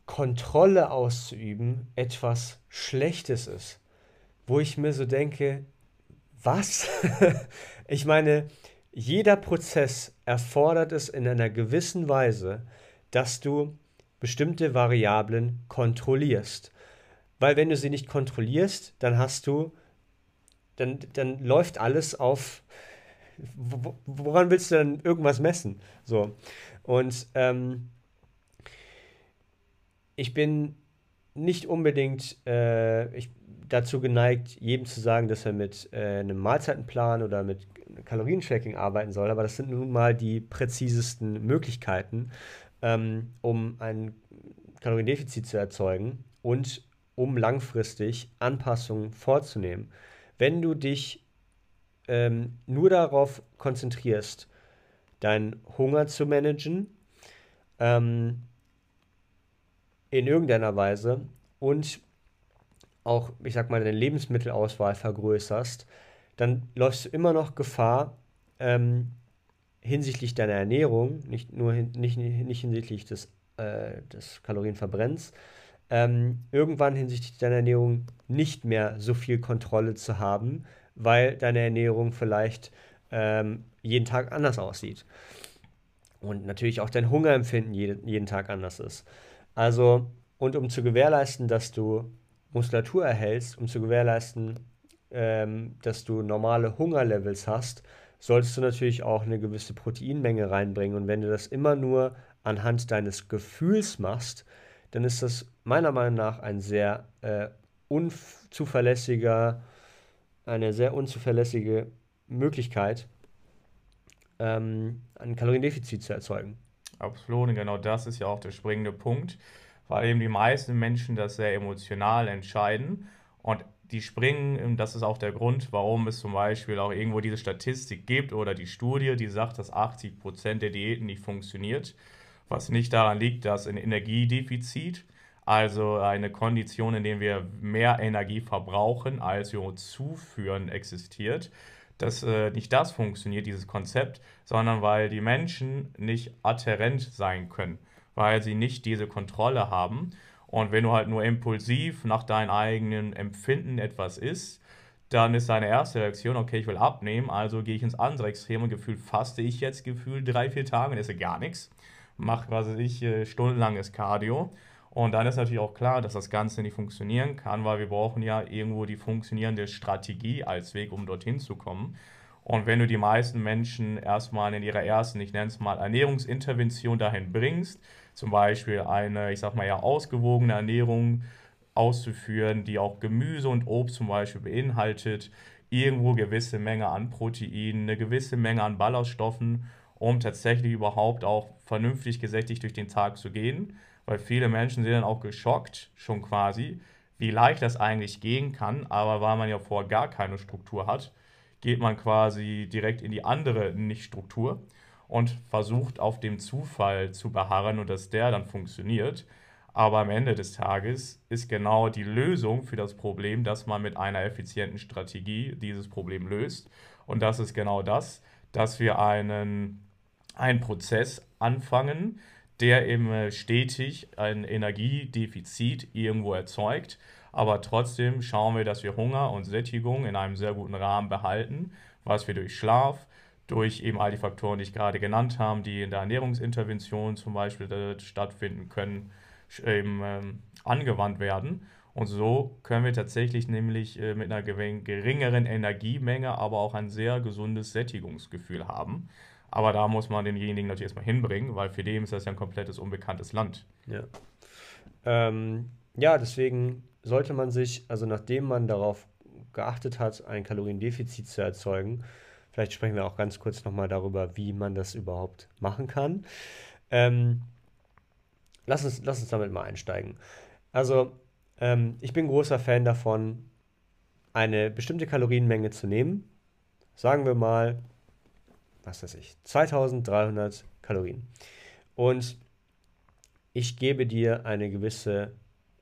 Kontrolle auszuüben etwas Schlechtes ist. Wo ich mir so denke, was? ich meine, jeder Prozess erfordert es in einer gewissen Weise, dass du bestimmte Variablen kontrollierst. Weil wenn du sie nicht kontrollierst, dann hast du, dann, dann läuft alles auf, woran willst du denn irgendwas messen? So. Und ähm, ich bin nicht unbedingt äh, ich, dazu geneigt, jedem zu sagen, dass er mit äh, einem Mahlzeitenplan oder mit Kalorientracking arbeiten soll, aber das sind nun mal die präzisesten Möglichkeiten, ähm, um ein Kaloriendefizit zu erzeugen und um langfristig Anpassungen vorzunehmen. Wenn du dich ähm, nur darauf konzentrierst, deinen Hunger zu managen, ähm, in irgendeiner Weise und auch, ich sag mal, deine Lebensmittelauswahl vergrößerst, dann läufst du immer noch Gefahr, ähm, hinsichtlich deiner Ernährung, nicht nur hin, nicht, nicht hinsichtlich des, äh, des Kalorienverbrenns, ähm, irgendwann hinsichtlich deiner Ernährung nicht mehr so viel Kontrolle zu haben, weil deine Ernährung vielleicht ähm, jeden Tag anders aussieht. Und natürlich auch dein Hungerempfinden jeden, jeden Tag anders ist. Also, und um zu gewährleisten, dass du Muskulatur erhältst, um zu gewährleisten, ähm, dass du normale Hungerlevels hast, solltest du natürlich auch eine gewisse Proteinmenge reinbringen. Und wenn du das immer nur anhand deines Gefühls machst, dann ist das meiner Meinung nach ein sehr äh, unzuverlässiger, eine sehr unzuverlässige Möglichkeit, ähm, ein Kaloriendefizit zu erzeugen. Absolut, und genau das ist ja auch der springende Punkt, weil eben die meisten Menschen das sehr emotional entscheiden und die springen, das ist auch der Grund, warum es zum Beispiel auch irgendwo diese Statistik gibt oder die Studie, die sagt, dass 80 Prozent der Diäten nicht funktioniert, was nicht daran liegt, dass ein Energiedefizit, also eine Kondition, in der wir mehr Energie verbrauchen, als wir uns zuführen, existiert, dass äh, nicht das funktioniert, dieses Konzept, sondern weil die Menschen nicht adherent sein können, weil sie nicht diese Kontrolle haben. Und wenn du halt nur impulsiv nach deinem eigenen Empfinden etwas isst, dann ist deine erste Reaktion, okay, ich will abnehmen, also gehe ich ins andere Extrem und gefühlt faste ich jetzt gefühlt drei, vier Tage und esse gar nichts, mache, was weiß ich, äh, stundenlanges Cardio und dann ist natürlich auch klar, dass das Ganze nicht funktionieren kann, weil wir brauchen ja irgendwo die funktionierende Strategie als Weg, um dorthin zu kommen. Und wenn du die meisten Menschen erstmal in ihrer ersten, ich nenne es mal, Ernährungsintervention dahin bringst, zum Beispiel eine, ich sag mal ja, ausgewogene Ernährung auszuführen, die auch Gemüse und Obst zum Beispiel beinhaltet, irgendwo gewisse Menge an Proteinen, eine gewisse Menge an Ballaststoffen, um tatsächlich überhaupt auch vernünftig gesättigt durch den Tag zu gehen weil viele Menschen sind dann auch geschockt, schon quasi, wie leicht das eigentlich gehen kann, aber weil man ja vorher gar keine Struktur hat, geht man quasi direkt in die andere Nicht-Struktur und versucht auf dem Zufall zu beharren und dass der dann funktioniert. Aber am Ende des Tages ist genau die Lösung für das Problem, dass man mit einer effizienten Strategie dieses Problem löst. Und das ist genau das, dass wir einen, einen Prozess anfangen, der eben stetig ein Energiedefizit irgendwo erzeugt. Aber trotzdem schauen wir, dass wir Hunger und Sättigung in einem sehr guten Rahmen behalten, was wir durch Schlaf, durch eben all die Faktoren, die ich gerade genannt habe, die in der Ernährungsintervention zum Beispiel stattfinden können, eben ähm, angewandt werden. Und so können wir tatsächlich nämlich äh, mit einer geringeren Energiemenge aber auch ein sehr gesundes Sättigungsgefühl haben. Aber da muss man denjenigen natürlich erstmal hinbringen, weil für den ist das ja ein komplettes unbekanntes Land. Ja. Ähm, ja, deswegen sollte man sich, also nachdem man darauf geachtet hat, ein Kaloriendefizit zu erzeugen, vielleicht sprechen wir auch ganz kurz nochmal darüber, wie man das überhaupt machen kann. Ähm, lass, uns, lass uns damit mal einsteigen. Also, ähm, ich bin großer Fan davon, eine bestimmte Kalorienmenge zu nehmen. Sagen wir mal, was weiß ich, 2300 Kalorien. Und ich gebe dir eine gewisse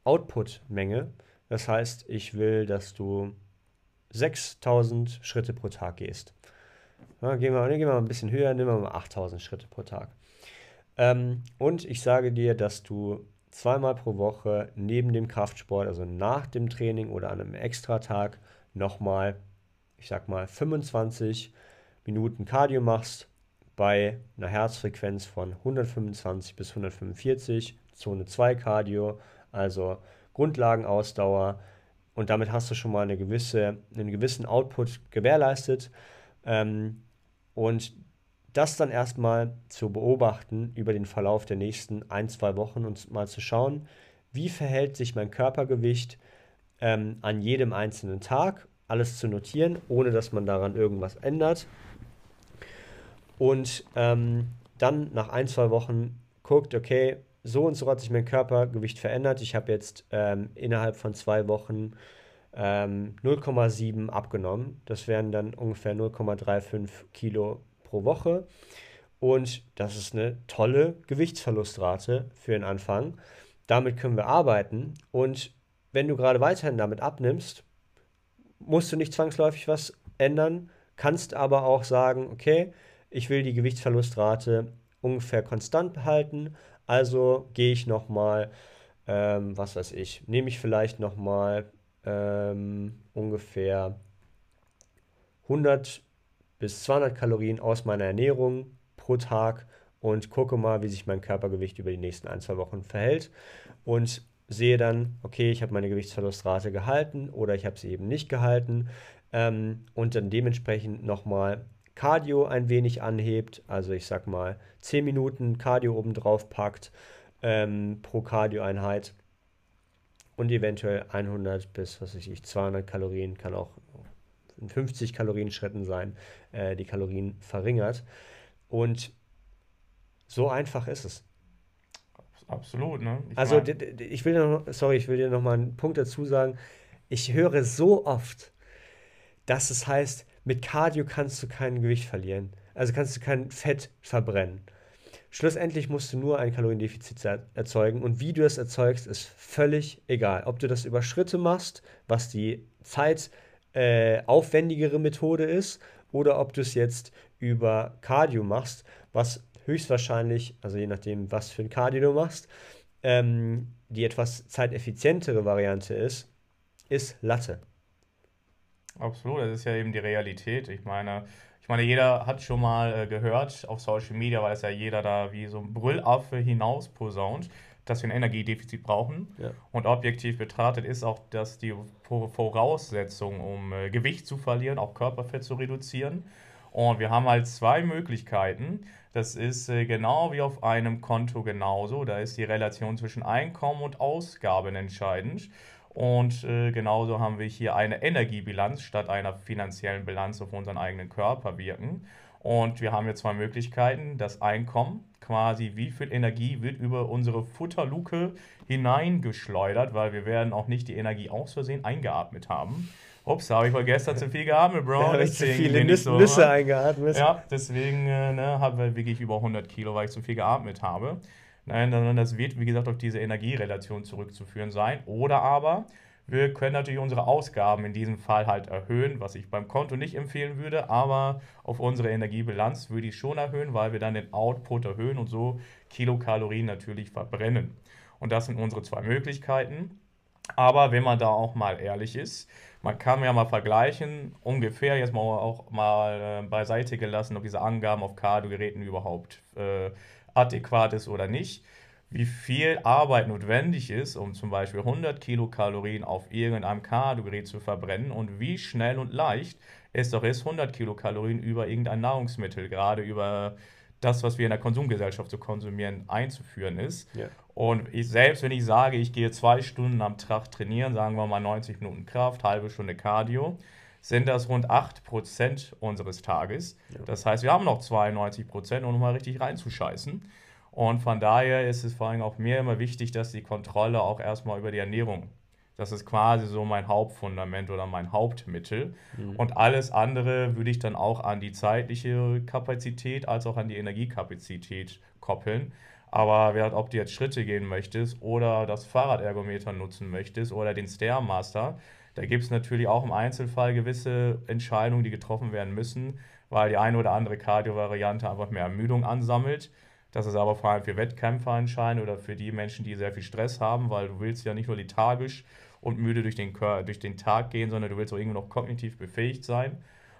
Output-Menge. Das heißt, ich will, dass du 6000 Schritte pro Tag gehst. Ja, gehen, wir, gehen wir mal ein bisschen höher, nehmen wir mal 8000 Schritte pro Tag. Ähm, und ich sage dir, dass du zweimal pro Woche neben dem Kraftsport, also nach dem Training oder an einem Extratag, nochmal, ich sag mal, 25 Minuten Cardio machst bei einer Herzfrequenz von 125 bis 145, Zone 2 Cardio, also Grundlagenausdauer. Und damit hast du schon mal eine gewisse, einen gewissen Output gewährleistet. Ähm, und das dann erstmal zu beobachten über den Verlauf der nächsten ein, zwei Wochen und mal zu schauen, wie verhält sich mein Körpergewicht ähm, an jedem einzelnen Tag, alles zu notieren, ohne dass man daran irgendwas ändert. Und ähm, dann nach ein, zwei Wochen guckt, okay, so und so hat sich mein Körpergewicht verändert. Ich habe jetzt ähm, innerhalb von zwei Wochen 0,7 ähm, abgenommen. Das wären dann ungefähr 0,35 Kilo pro Woche. Und das ist eine tolle Gewichtsverlustrate für den Anfang. Damit können wir arbeiten. Und wenn du gerade weiterhin damit abnimmst, musst du nicht zwangsläufig was ändern, kannst aber auch sagen, okay, ich will die Gewichtsverlustrate ungefähr konstant behalten, also gehe ich nochmal, ähm, was weiß ich, nehme ich vielleicht nochmal ähm, ungefähr 100 bis 200 Kalorien aus meiner Ernährung pro Tag und gucke mal, wie sich mein Körpergewicht über die nächsten ein, zwei Wochen verhält und sehe dann, okay, ich habe meine Gewichtsverlustrate gehalten oder ich habe sie eben nicht gehalten ähm, und dann dementsprechend nochmal Cardio ein wenig anhebt, also ich sag mal 10 Minuten Cardio obendrauf packt ähm, pro Cardio-Einheit und eventuell 100 bis, was weiß ich, 200 Kalorien, kann auch in 50 Kalorien-Schritten sein, äh, die Kalorien verringert. Und so einfach ist es. Absolut, ne? Ich also ich will noch, sorry, ich will dir noch mal einen Punkt dazu sagen. Ich höre so oft, dass es heißt, mit Cardio kannst du kein Gewicht verlieren. Also kannst du kein Fett verbrennen. Schlussendlich musst du nur ein Kaloriendefizit erzeugen und wie du es erzeugst, ist völlig egal. Ob du das über Schritte machst, was die zeitaufwendigere äh, Methode ist, oder ob du es jetzt über Cardio machst, was höchstwahrscheinlich, also je nachdem, was für ein Cardio du machst, ähm, die etwas zeiteffizientere Variante ist, ist Latte. Absolut, das ist ja eben die Realität. Ich meine, ich meine, jeder hat schon mal äh, gehört auf Social Media, weil es ja jeder da wie so ein Brüllaffe hinaus posaunt, dass wir ein Energiedefizit brauchen. Ja. Und objektiv betrachtet ist auch das die Voraussetzung, um äh, Gewicht zu verlieren, auch Körperfett zu reduzieren. Und wir haben halt zwei Möglichkeiten. Das ist äh, genau wie auf einem Konto genauso. Da ist die Relation zwischen Einkommen und Ausgaben entscheidend. Und äh, genauso haben wir hier eine Energiebilanz statt einer finanziellen Bilanz auf unseren eigenen Körper wirken. Und wir haben hier zwei Möglichkeiten. Das Einkommen, quasi wie viel Energie wird über unsere Futterluke hineingeschleudert, weil wir werden auch nicht die Energie aus Versehen eingeatmet haben. Ups, habe ich wohl gestern zu viel geatmet, Bro. Ja, deswegen zu viele Nüsse, so, Nüsse eingeatmet. Ja, deswegen äh, ne, haben wir wirklich über 100 Kilo, weil ich zu viel geatmet habe. Nein, sondern das wird, wie gesagt, auf diese Energierelation zurückzuführen sein. Oder aber wir können natürlich unsere Ausgaben in diesem Fall halt erhöhen, was ich beim Konto nicht empfehlen würde, aber auf unsere Energiebilanz würde ich schon erhöhen, weil wir dann den Output erhöhen und so Kilokalorien natürlich verbrennen. Und das sind unsere zwei Möglichkeiten. Aber wenn man da auch mal ehrlich ist, man kann ja mal vergleichen, ungefähr jetzt mal auch mal äh, beiseite gelassen, ob diese Angaben auf Cardio-Geräten überhaupt äh, adäquat ist oder nicht, wie viel Arbeit notwendig ist, um zum Beispiel 100 Kilokalorien auf irgendeinem Cardio-Gerät zu verbrennen und wie schnell und leicht es doch ist, 100 Kilokalorien über irgendein Nahrungsmittel, gerade über das, was wir in der Konsumgesellschaft so konsumieren, einzuführen ist. Ja. Und ich selbst, wenn ich sage, ich gehe zwei Stunden am Tag trainieren, sagen wir mal 90 Minuten Kraft, halbe Stunde Cardio, sind das rund 8% unseres Tages. Ja. Das heißt, wir haben noch 92%, um mal richtig reinzuscheißen. Und von daher ist es vor allem auch mir immer wichtig, dass die Kontrolle auch erstmal über die Ernährung, das ist quasi so mein Hauptfundament oder mein Hauptmittel. Mhm. Und alles andere würde ich dann auch an die zeitliche Kapazität als auch an die Energiekapazität koppeln. Aber wer, ob du jetzt Schritte gehen möchtest oder das Fahrradergometer nutzen möchtest oder den Stairmaster, da gibt es natürlich auch im Einzelfall gewisse Entscheidungen, die getroffen werden müssen, weil die eine oder andere Cardio-Variante einfach mehr Ermüdung ansammelt. Das ist aber vor allem für Wettkämpfer entscheidend oder für die Menschen, die sehr viel Stress haben, weil du willst ja nicht nur lethargisch und müde durch den, durch den Tag gehen, sondern du willst auch irgendwie noch kognitiv befähigt sein.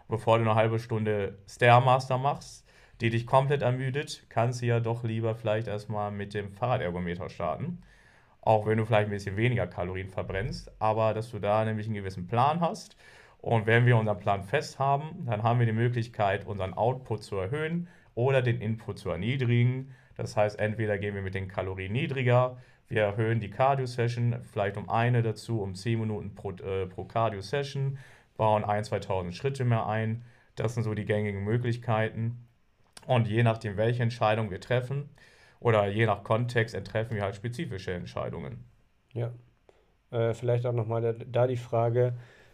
bevor du eine halbe Stunde Stairmaster machst, die dich komplett ermüdet, kannst du ja doch lieber vielleicht erstmal mit dem Fahrradergometer starten. Auch wenn du vielleicht ein bisschen weniger Kalorien verbrennst, aber dass du da nämlich einen gewissen Plan hast. Und wenn wir unseren Plan fest haben, dann haben wir die Möglichkeit, unseren Output zu erhöhen oder den Input zu erniedrigen. Das heißt, entweder gehen wir mit den Kalorien niedriger, wir erhöhen die Cardio-Session vielleicht um eine dazu, um 10 Minuten pro, äh, pro Cardio-Session, bauen 1.000, 2.000 Schritte mehr ein. Das sind so die gängigen Möglichkeiten. Und je nachdem, welche Entscheidung wir treffen oder je nach Kontext treffen wir halt spezifische Entscheidungen. Ja. Äh, vielleicht auch nochmal da, da die Frage,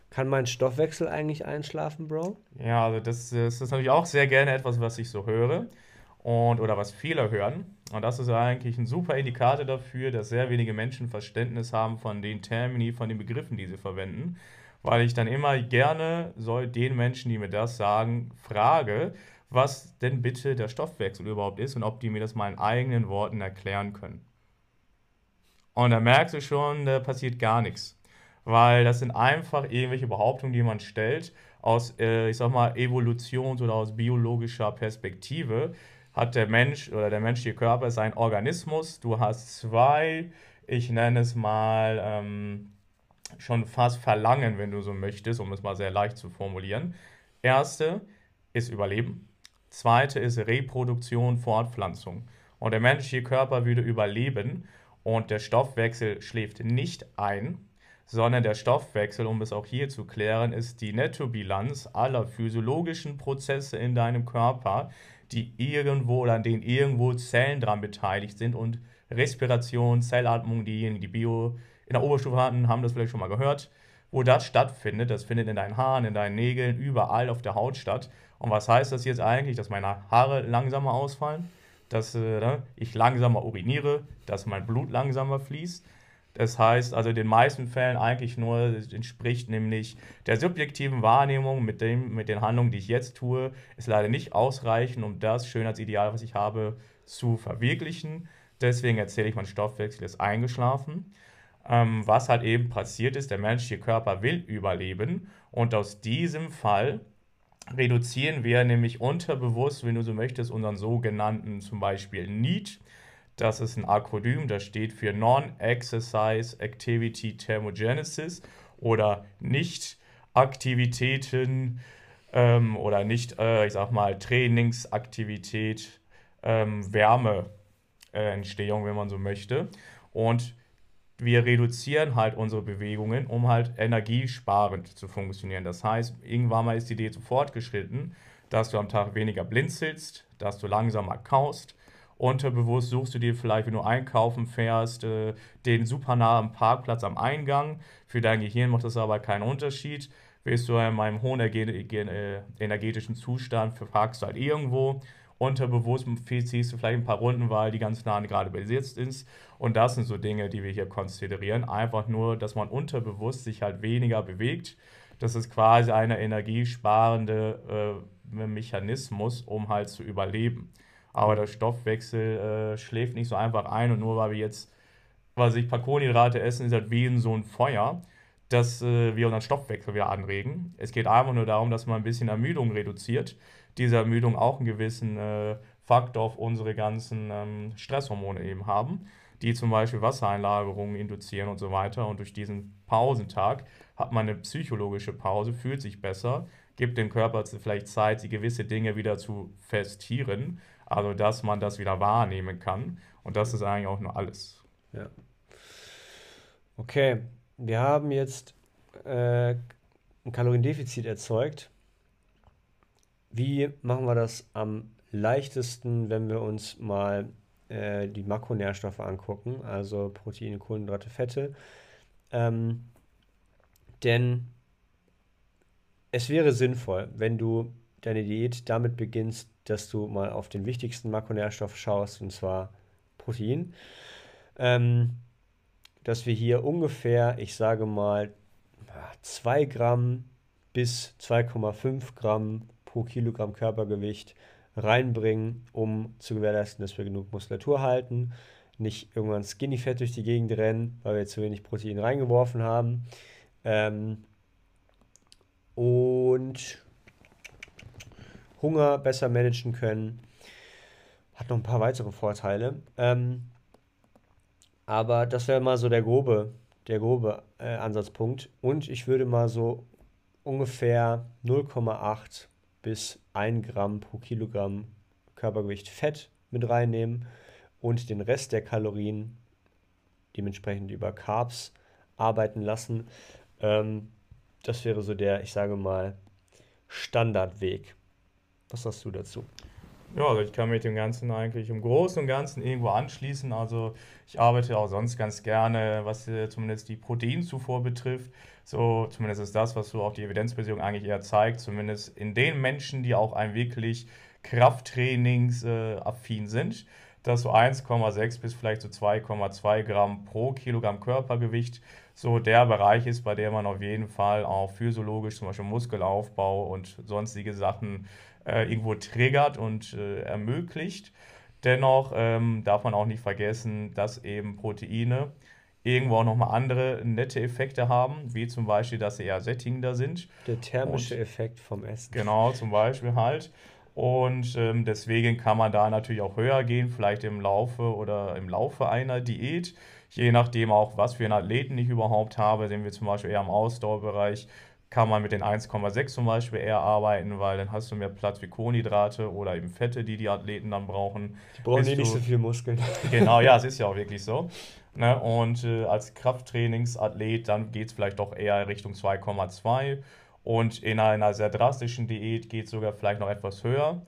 kann mein Stoffwechsel eigentlich einschlafen, Bro? Ja, also das, das ist natürlich auch sehr gerne etwas, was ich so höre und oder was viele hören. Und das ist eigentlich ein super Indikator dafür, dass sehr wenige Menschen Verständnis haben von den Termini, von den Begriffen, die sie verwenden. Weil ich dann immer gerne soll den Menschen, die mir das sagen, frage, was denn bitte der Stoffwechsel überhaupt ist und ob die mir das mal in eigenen Worten erklären können. Und da merkst du schon, da passiert gar nichts. Weil das sind einfach irgendwelche Behauptungen, die man stellt aus, äh, ich sag mal, Evolutions- oder aus biologischer Perspektive. Hat der Mensch oder der menschliche Körper ist ein Organismus. Du hast zwei, ich nenne es mal, ähm, schon fast Verlangen, wenn du so möchtest, um es mal sehr leicht zu formulieren. Erste ist Überleben. Zweite ist Reproduktion, Fortpflanzung. Und der menschliche Körper würde überleben und der Stoffwechsel schläft nicht ein, sondern der Stoffwechsel, um es auch hier zu klären, ist die Nettobilanz aller physiologischen Prozesse in deinem Körper, die irgendwo oder an denen irgendwo Zellen dran beteiligt sind und Respiration, Zellatmung, diejenigen, die Bio in der Oberstufe hatten, haben das vielleicht schon mal gehört, wo das stattfindet. Das findet in deinen Haaren, in deinen Nägeln, überall auf der Haut statt. Und was heißt das jetzt eigentlich? Dass meine Haare langsamer ausfallen, dass äh, ne, ich langsamer uriniere, dass mein Blut langsamer fließt. Das heißt also in den meisten Fällen eigentlich nur, entspricht nämlich der subjektiven Wahrnehmung mit, dem, mit den Handlungen, die ich jetzt tue, ist leider nicht ausreichend, um das Schönheitsideal, was ich habe, zu verwirklichen. Deswegen erzähle ich, mein Stoffwechsel ist eingeschlafen. Ähm, was halt eben passiert ist, der menschliche Körper will überleben und aus diesem Fall reduzieren wir nämlich unterbewusst, wenn du so möchtest, unseren sogenannten zum Beispiel NEAT. Das ist ein Akronym, das steht für Non-Exercise Activity Thermogenesis oder Nicht-Aktivitäten ähm, oder nicht, äh, ich sag mal, Trainingsaktivität, ähm, Wärmeentstehung, wenn man so möchte. Und wir reduzieren halt unsere Bewegungen, um halt energiesparend zu funktionieren. Das heißt, irgendwann mal ist die Idee zu fortgeschritten, dass du am Tag weniger blinzelst, dass du langsamer kaust. Unterbewusst suchst du dir vielleicht, wenn du einkaufen fährst, äh, den super nahen Parkplatz am Eingang. Für dein Gehirn macht das aber keinen Unterschied. Bist du in meinem hohen äh, energetischen Zustand, parkst du halt irgendwo unterbewusst ziehst du vielleicht ein paar Runden, weil die ganz nah gerade besetzt ist. Und das sind so Dinge, die wir hier konsiderieren. Einfach nur, dass man unterbewusst sich halt weniger bewegt. Das ist quasi ein energiesparende äh, Mechanismus, um halt zu überleben. Aber der Stoffwechsel äh, schläft nicht so einfach ein und nur weil wir jetzt, was ich, paar Kohlenhydrate essen, ist halt wie in so ein Feuer, dass äh, wir unseren Stoffwechsel wieder anregen. Es geht einfach nur darum, dass man ein bisschen Ermüdung reduziert diese Ermüdung auch einen gewissen äh, Faktor auf unsere ganzen ähm, Stresshormone eben haben, die zum Beispiel Wassereinlagerungen induzieren und so weiter. Und durch diesen Pausentag hat man eine psychologische Pause, fühlt sich besser, gibt dem Körper vielleicht Zeit, die gewisse Dinge wieder zu festieren. Also, dass man das wieder wahrnehmen kann. Und das ist eigentlich auch nur alles. Ja. Okay, wir haben jetzt äh, ein Kaloriendefizit erzeugt. Wie machen wir das am leichtesten, wenn wir uns mal äh, die Makronährstoffe angucken, also Proteine, Kohlenhydrate, Fette? Ähm, denn es wäre sinnvoll, wenn du deine Diät damit beginnst, dass du mal auf den wichtigsten Makronährstoff schaust, und zwar Protein. Ähm, dass wir hier ungefähr, ich sage mal, 2 Gramm bis 2,5 Gramm pro Kilogramm Körpergewicht reinbringen, um zu gewährleisten, dass wir genug Muskulatur halten, nicht irgendwann Skinny Fett durch die Gegend rennen, weil wir zu wenig Protein reingeworfen haben. Ähm, und Hunger besser managen können. Hat noch ein paar weitere Vorteile. Ähm, aber das wäre mal so der grobe, der grobe äh, Ansatzpunkt. Und ich würde mal so ungefähr 0,8 bis 1 Gramm pro Kilogramm Körpergewicht Fett mit reinnehmen und den Rest der Kalorien dementsprechend über Carbs arbeiten lassen. Ähm, das wäre so der, ich sage mal, Standardweg. Was sagst du dazu? Ja, also ich kann mit dem Ganzen eigentlich im Großen und Ganzen irgendwo anschließen. Also ich arbeite auch sonst ganz gerne, was äh, zumindest die Proteinzufuhr betrifft. So, zumindest ist das, was so auch die Evidenzbasierung eigentlich eher zeigt, zumindest in den Menschen, die auch ein wirklich Krafttrainingsaffin sind, dass so 1,6 bis vielleicht so 2,2 Gramm pro Kilogramm Körpergewicht so der Bereich ist, bei dem man auf jeden Fall auch physiologisch, zum Beispiel Muskelaufbau und sonstige Sachen äh, irgendwo triggert und äh, ermöglicht. Dennoch ähm, darf man auch nicht vergessen, dass eben Proteine irgendwo auch nochmal andere nette Effekte haben, wie zum Beispiel, dass sie eher sättigender sind. Der thermische und, Effekt vom Essen. Genau, zum Beispiel halt. Und ähm, deswegen kann man da natürlich auch höher gehen, vielleicht im Laufe oder im Laufe einer Diät. Je nachdem auch, was für einen Athleten ich überhaupt habe, sind wir zum Beispiel eher im Ausdauerbereich, kann man mit den 1,6 zum Beispiel eher arbeiten, weil dann hast du mehr Platz für Kohlenhydrate oder eben Fette, die die Athleten dann brauchen. Die brauchen eh nicht so viel Muskeln. Genau, ja, es ist ja auch wirklich so. Ne? Und äh, als Krafttrainingsathlet, dann geht es vielleicht doch eher Richtung 2,2. Und in einer sehr drastischen Diät geht es sogar vielleicht noch etwas höher.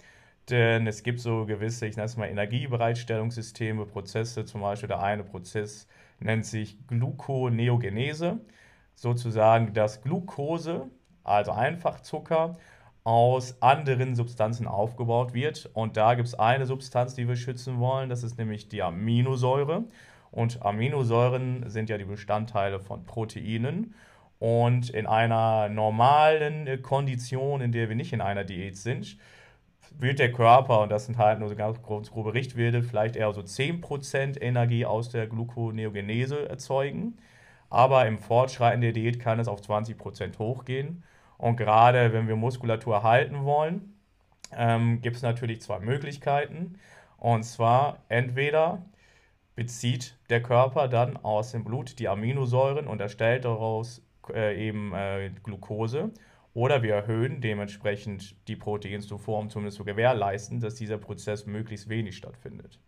Denn es gibt so gewisse, ich nenne es mal Energiebereitstellungssysteme, Prozesse. Zum Beispiel der eine Prozess nennt sich Gluconeogenese. Sozusagen, dass Glucose, also Einfachzucker, aus anderen Substanzen aufgebaut wird. Und da gibt es eine Substanz, die wir schützen wollen. Das ist nämlich die Aminosäure. Und Aminosäuren sind ja die Bestandteile von Proteinen. Und in einer normalen Kondition, in der wir nicht in einer Diät sind, wird der Körper, und das sind halt nur so ganz grobe Richtwerte, vielleicht eher so 10% Energie aus der Gluconeogenese erzeugen. Aber im Fortschreiten der Diät kann es auf 20% hochgehen. Und gerade wenn wir Muskulatur erhalten wollen, ähm, gibt es natürlich zwei Möglichkeiten. Und zwar entweder bezieht der Körper dann aus dem Blut die Aminosäuren und erstellt daraus äh, eben äh, Glucose. Oder wir erhöhen dementsprechend die Proteinzufuhr, um zumindest zu gewährleisten, dass dieser Prozess möglichst wenig stattfindet.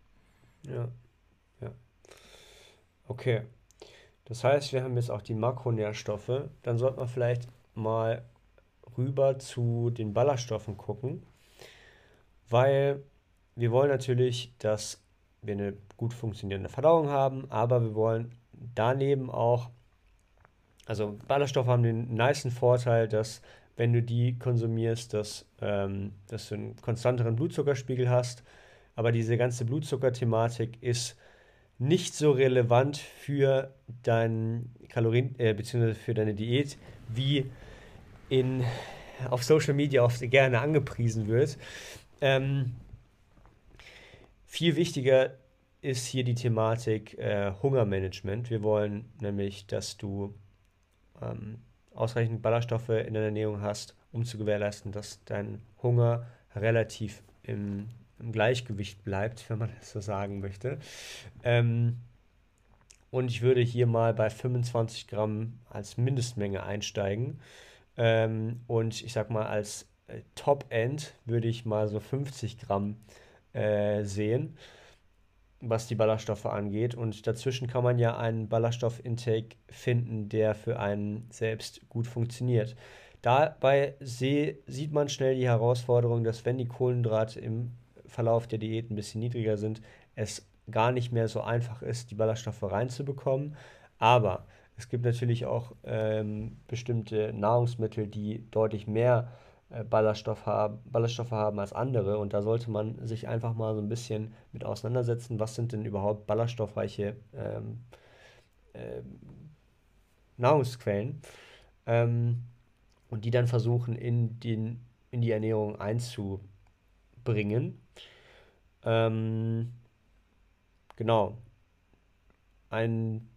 Ja, ja. Okay. Das heißt, wir haben jetzt auch die Makronährstoffe. Dann sollte man vielleicht mal rüber zu den Ballaststoffen gucken, weil wir wollen natürlich, dass wir eine gut funktionierende Verdauung haben, aber wir wollen daneben auch, also Ballaststoffe haben den niceen Vorteil, dass wenn du die konsumierst, dass, ähm, dass du einen konstanteren Blutzuckerspiegel hast, aber diese ganze Blutzuckerthematik ist nicht so relevant für dein Kalorien äh, bzw. für deine Diät, wie in auf Social Media oft gerne angepriesen wird. Ähm, viel wichtiger ist hier die Thematik äh, Hungermanagement. Wir wollen nämlich, dass du ähm, ausreichend Ballaststoffe in deiner Ernährung hast, um zu gewährleisten, dass dein Hunger relativ im, im Gleichgewicht bleibt, wenn man das so sagen möchte. Ähm, und ich würde hier mal bei 25 Gramm als Mindestmenge einsteigen. Ähm, und ich sag mal, als äh, Top-End würde ich mal so 50 Gramm äh, sehen, was die Ballaststoffe angeht. Und dazwischen kann man ja einen Ballaststoffintake finden, der für einen selbst gut funktioniert. Dabei sieht man schnell die Herausforderung, dass wenn die Kohlenhydrate im Verlauf der Diät ein bisschen niedriger sind, es gar nicht mehr so einfach ist, die Ballaststoffe reinzubekommen. Aber es gibt natürlich auch ähm, bestimmte Nahrungsmittel, die deutlich mehr äh, Ballaststoff haben, Ballaststoffe haben als andere. Und da sollte man sich einfach mal so ein bisschen mit auseinandersetzen, was sind denn überhaupt ballaststoffreiche ähm, äh, Nahrungsquellen. Ähm, und die dann versuchen in, den, in die Ernährung einzubringen. Ähm, genau. Ein,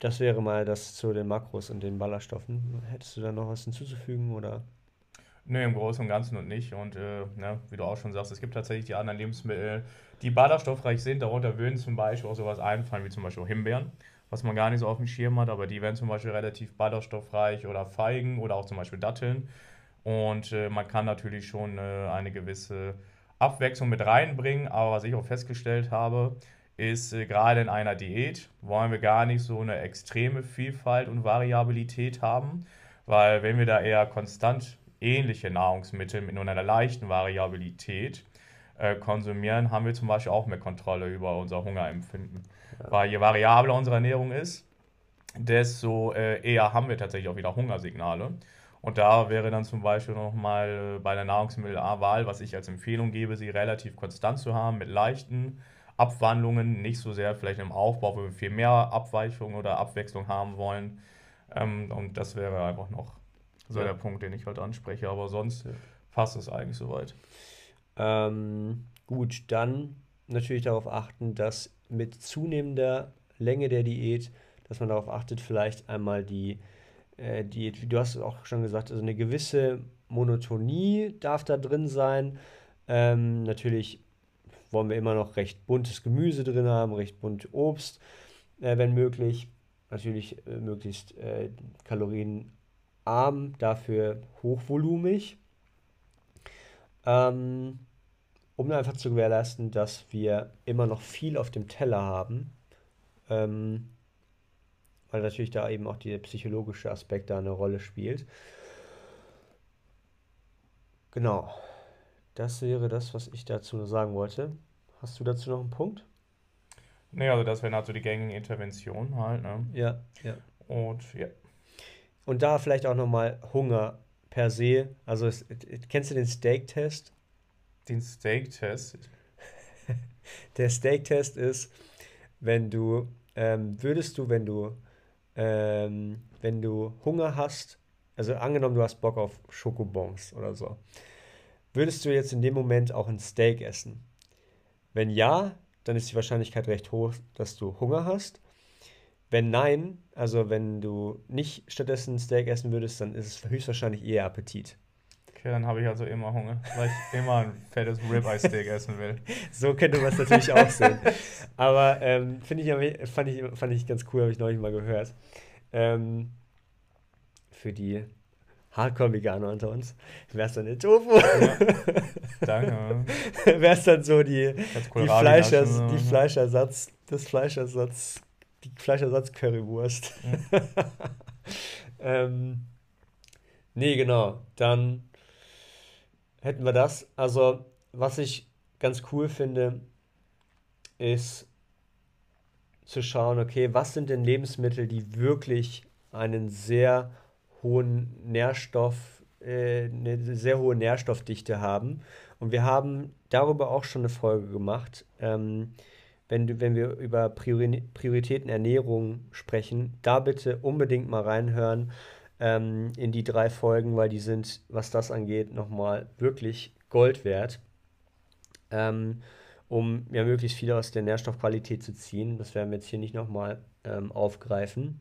das wäre mal das zu den Makros und den Ballaststoffen. Hättest du da noch was hinzuzufügen oder? Nee, im Großen und Ganzen und nicht. Und äh, ne, wie du auch schon sagst, es gibt tatsächlich die anderen Lebensmittel, die ballaststoffreich sind. Darunter würden zum Beispiel auch sowas einfallen, wie zum Beispiel Himbeeren, was man gar nicht so auf dem Schirm hat, aber die wären zum Beispiel relativ ballaststoffreich oder Feigen oder auch zum Beispiel Datteln. Und äh, man kann natürlich schon äh, eine gewisse Abwechslung mit reinbringen, aber was ich auch festgestellt habe, ist äh, gerade in einer Diät wollen wir gar nicht so eine extreme Vielfalt und Variabilität haben, weil wenn wir da eher konstant ähnliche Nahrungsmittel mit nur einer leichten Variabilität äh, konsumieren, haben wir zum Beispiel auch mehr Kontrolle über unser Hungerempfinden. Ja. Weil je variabler unsere Ernährung ist, desto äh, eher haben wir tatsächlich auch wieder Hungersignale. Und da wäre dann zum Beispiel nochmal bei der Nahrungsmittelwahl, was ich als Empfehlung gebe, sie relativ konstant zu haben mit leichten Abwandlungen, nicht so sehr vielleicht im Aufbau, wo wir viel mehr Abweichung oder Abwechslung haben wollen. Ähm, und das wäre einfach noch so ja. der Punkt, den ich heute anspreche. Aber sonst ja. passt es eigentlich soweit. Ähm, gut, dann natürlich darauf achten, dass mit zunehmender Länge der Diät, dass man darauf achtet, vielleicht einmal die äh, Diät, wie du hast auch schon gesagt, also eine gewisse Monotonie darf da drin sein. Ähm, natürlich wollen wir immer noch recht buntes Gemüse drin haben, recht bunt Obst, äh, wenn möglich. Natürlich äh, möglichst äh, kalorienarm, dafür hochvolumig. Ähm, um einfach zu gewährleisten, dass wir immer noch viel auf dem Teller haben. Ähm, weil natürlich da eben auch der psychologische Aspekt da eine Rolle spielt. Genau. Das wäre das, was ich dazu sagen wollte. Hast du dazu noch einen Punkt? Nee, also das wären halt so die gängigen Interventionen halt, ne? Ja, ja. Und ja. Und da vielleicht auch nochmal Hunger per se. Also es, kennst du den Steak-Test? Den Steak-Test? Der Steak-Test ist, wenn du, ähm, würdest du, wenn du, ähm, wenn du Hunger hast, also angenommen, du hast Bock auf Schokobons oder so, würdest du jetzt in dem Moment auch ein Steak essen? Wenn ja, dann ist die Wahrscheinlichkeit recht hoch, dass du Hunger hast. Wenn nein, also wenn du nicht stattdessen ein Steak essen würdest, dann ist es höchstwahrscheinlich eher Appetit. Okay, dann habe ich also immer Hunger, weil ich immer ein fettes Ribeye-Steak essen will. so könnte man es natürlich auch sehen. Aber ähm, ich, fand, ich, fand ich ganz cool, habe ich neulich mal gehört. Ähm, für die Hardcore-Veganer unter uns, wäre es dann der Tofu. Ja. Danke. wäre es dann so die, die, Fleischers, die Fleischersatz, das Fleischersatz, die Fleischersatz-Currywurst. Ja. ähm, nee, genau. Dann hätten wir das. Also, was ich ganz cool finde, ist zu schauen, okay, was sind denn Lebensmittel, die wirklich einen sehr hohen Nährstoff, äh, eine sehr hohe Nährstoffdichte haben. Und wir haben darüber auch schon eine Folge gemacht. Ähm, wenn, wenn wir über Priori Prioritäten Ernährung sprechen, da bitte unbedingt mal reinhören ähm, in die drei Folgen, weil die sind, was das angeht, nochmal wirklich Gold wert. Ähm, um ja möglichst viel aus der Nährstoffqualität zu ziehen. Das werden wir jetzt hier nicht nochmal ähm, aufgreifen.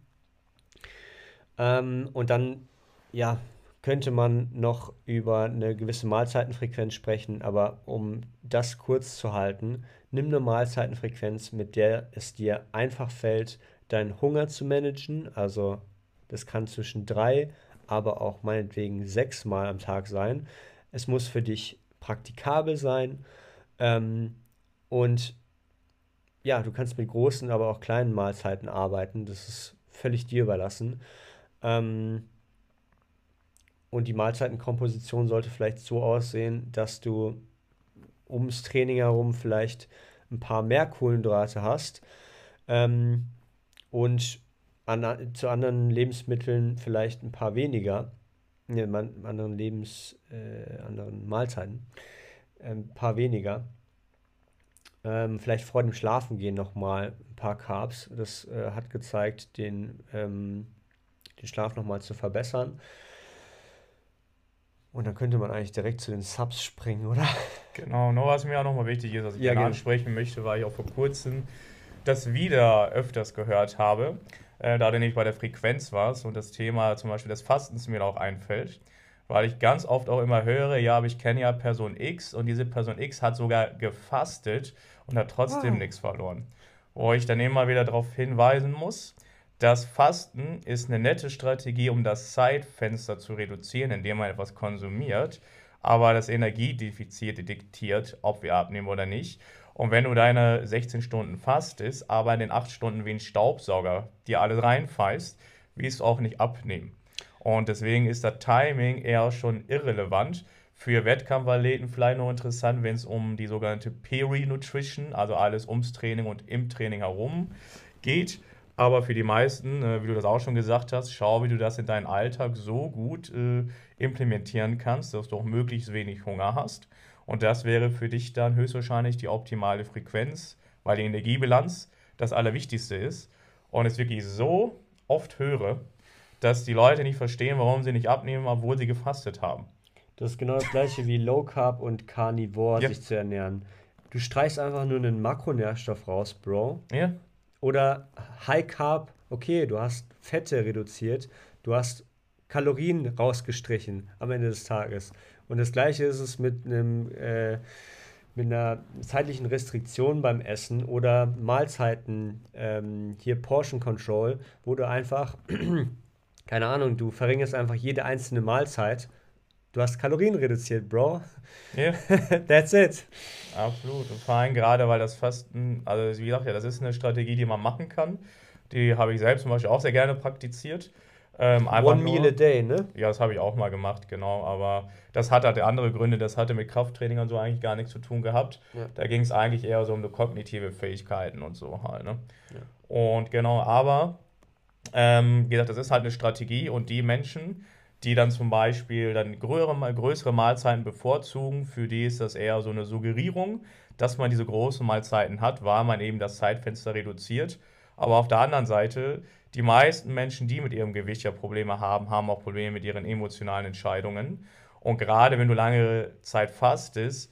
Ähm, und dann, ja, könnte man noch über eine gewisse Mahlzeitenfrequenz sprechen, aber um das kurz zu halten, nimm eine Mahlzeitenfrequenz, mit der es dir einfach fällt, deinen Hunger zu managen. Also das kann zwischen drei, aber auch meinetwegen sechs Mal am Tag sein. Es muss für dich praktikabel sein Ähm, und ja, du kannst mit großen, aber auch kleinen Mahlzeiten arbeiten. Das ist völlig dir überlassen. Ähm, und die Mahlzeitenkomposition sollte vielleicht so aussehen, dass du ums Training herum vielleicht ein paar mehr Kohlenhydrate hast ähm, und an, zu anderen Lebensmitteln vielleicht ein paar weniger, ne, man, anderen Lebens, äh, anderen Mahlzeiten, ein paar weniger. Ähm, vielleicht vor dem Schlafengehen nochmal ein paar Carbs. Das äh, hat gezeigt, den, ähm, den Schlaf nochmal zu verbessern. Und dann könnte man eigentlich direkt zu den Subs springen, oder? Genau, noch was mir auch nochmal wichtig ist, was ich Ja, gerne ansprechen möchte, weil ich auch vor kurzem das wieder öfters gehört habe, äh, da du nicht bei der Frequenz warst und das Thema zum Beispiel des Fastens mir auch einfällt, weil ich ganz oft auch immer höre, ja, aber ich kenne ja Person X und diese Person X hat sogar gefastet und hat trotzdem Wow. nichts verloren. Wo ich dann immer wieder darauf hinweisen muss, das Fasten ist eine nette Strategie, um das Zeitfenster zu reduzieren, indem man etwas konsumiert, aber das Energiedefizit diktiert, ob wir abnehmen oder nicht. Und wenn du deine 16 Stunden fastest, aber in den 8 Stunden wie ein Staubsauger dir alles reinfeist, wirst du auch nicht abnehmen. Und deswegen ist das Timing eher schon irrelevant. Für Wettkampfathleten vielleicht noch interessant, wenn es um die sogenannte Peri-Nutrition, also alles ums Training und im Training herum geht. Aber für die meisten, äh, wie du das auch schon gesagt hast, schau, wie du das in deinen Alltag so gut äh, implementieren kannst, dass du auch möglichst wenig Hunger hast. Und das wäre für dich dann höchstwahrscheinlich die optimale Frequenz, weil die Energiebilanz das Allerwichtigste ist. Und es wirklich so oft höre, dass die Leute nicht verstehen, warum sie nicht abnehmen, obwohl sie gefastet haben. Das ist genau das gleiche wie Low Carb und Carnivore Ja. sich zu ernähren. Du streichst einfach nur einen Makronährstoff raus, Bro. Ja, Oder High Carb, okay, du hast Fette reduziert, du hast Kalorien rausgestrichen am Ende des Tages. Und das gleiche ist es mit einem äh, mit einer zeitlichen Restriktion beim Essen oder Mahlzeiten, ähm, hier Portion Control, wo du einfach, keine Ahnung, du verringerst einfach jede einzelne Mahlzeit. Du hast Kalorien reduziert, Bro. ja. That's it. Absolut. Und vor allem gerade, weil das Fasten, also wie gesagt, ja, das ist eine Strategie, die man machen kann. Die habe ich selbst zum Beispiel auch sehr gerne praktiziert. Ähm, One nur- meal a day, ne? Ja, das habe ich auch mal gemacht, genau. Aber das hat halt andere Gründe. Das hatte mit Krafttraining und so eigentlich gar nichts zu tun gehabt. Ja. Da ging es eigentlich eher so um die kognitive Fähigkeiten und so halt. Ne? Ja. Und genau, aber ähm, wie gesagt, das ist halt eine Strategie und die Menschen, die dann zum Beispiel dann größere, größere Mahlzeiten bevorzugen, für die ist das eher so eine Suggerierung, dass man diese großen Mahlzeiten hat, weil man eben das Zeitfenster reduziert. Aber auf der anderen Seite, die meisten Menschen, die mit ihrem Gewicht ja Probleme haben, haben auch Probleme mit ihren emotionalen Entscheidungen. Und gerade wenn du lange Zeit fastest,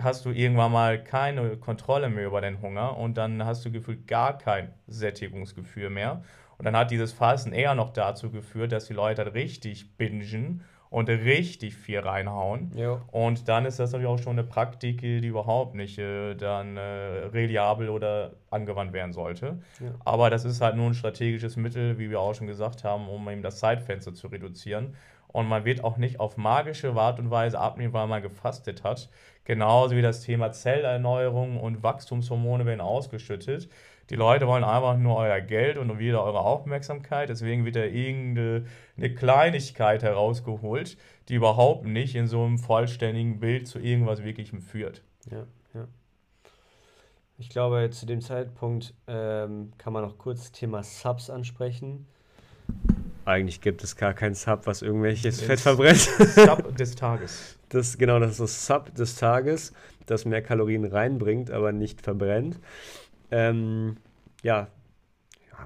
hast du irgendwann mal keine Kontrolle mehr über den Hunger und dann hast du gefühlt gar kein Sättigungsgefühl mehr. Und dann hat dieses Fasten eher noch dazu geführt, dass die Leute halt richtig bingen und richtig viel reinhauen. Jo. Und dann ist das natürlich auch schon eine Praktik, die überhaupt nicht äh, dann äh, reliabel oder angewandt werden sollte. Ja. Aber das ist halt nur ein strategisches Mittel, wie wir auch schon gesagt haben, um eben das Zeitfenster zu reduzieren. Und man wird auch nicht auf magische Art und Weise abnehmen, weil man gefastet hat. Genauso wie das Thema Zellerneuerung und Wachstumshormone werden ausgeschüttet. Die Leute wollen einfach nur euer Geld und wieder eure Aufmerksamkeit. Deswegen wird da irgendeine eine Kleinigkeit herausgeholt, die überhaupt nicht in so einem vollständigen Bild zu irgendwas Wirklichem führt. Ja, ja. Ich glaube, zu dem Zeitpunkt ähm, kann man noch kurz das Thema Subs ansprechen. Eigentlich gibt es gar kein Sub, was irgendwelches Es- Fett verbrennt. Sub des Tages. Das, genau, das ist das Sub des Tages, das mehr Kalorien reinbringt, aber nicht verbrennt. Ähm, ja,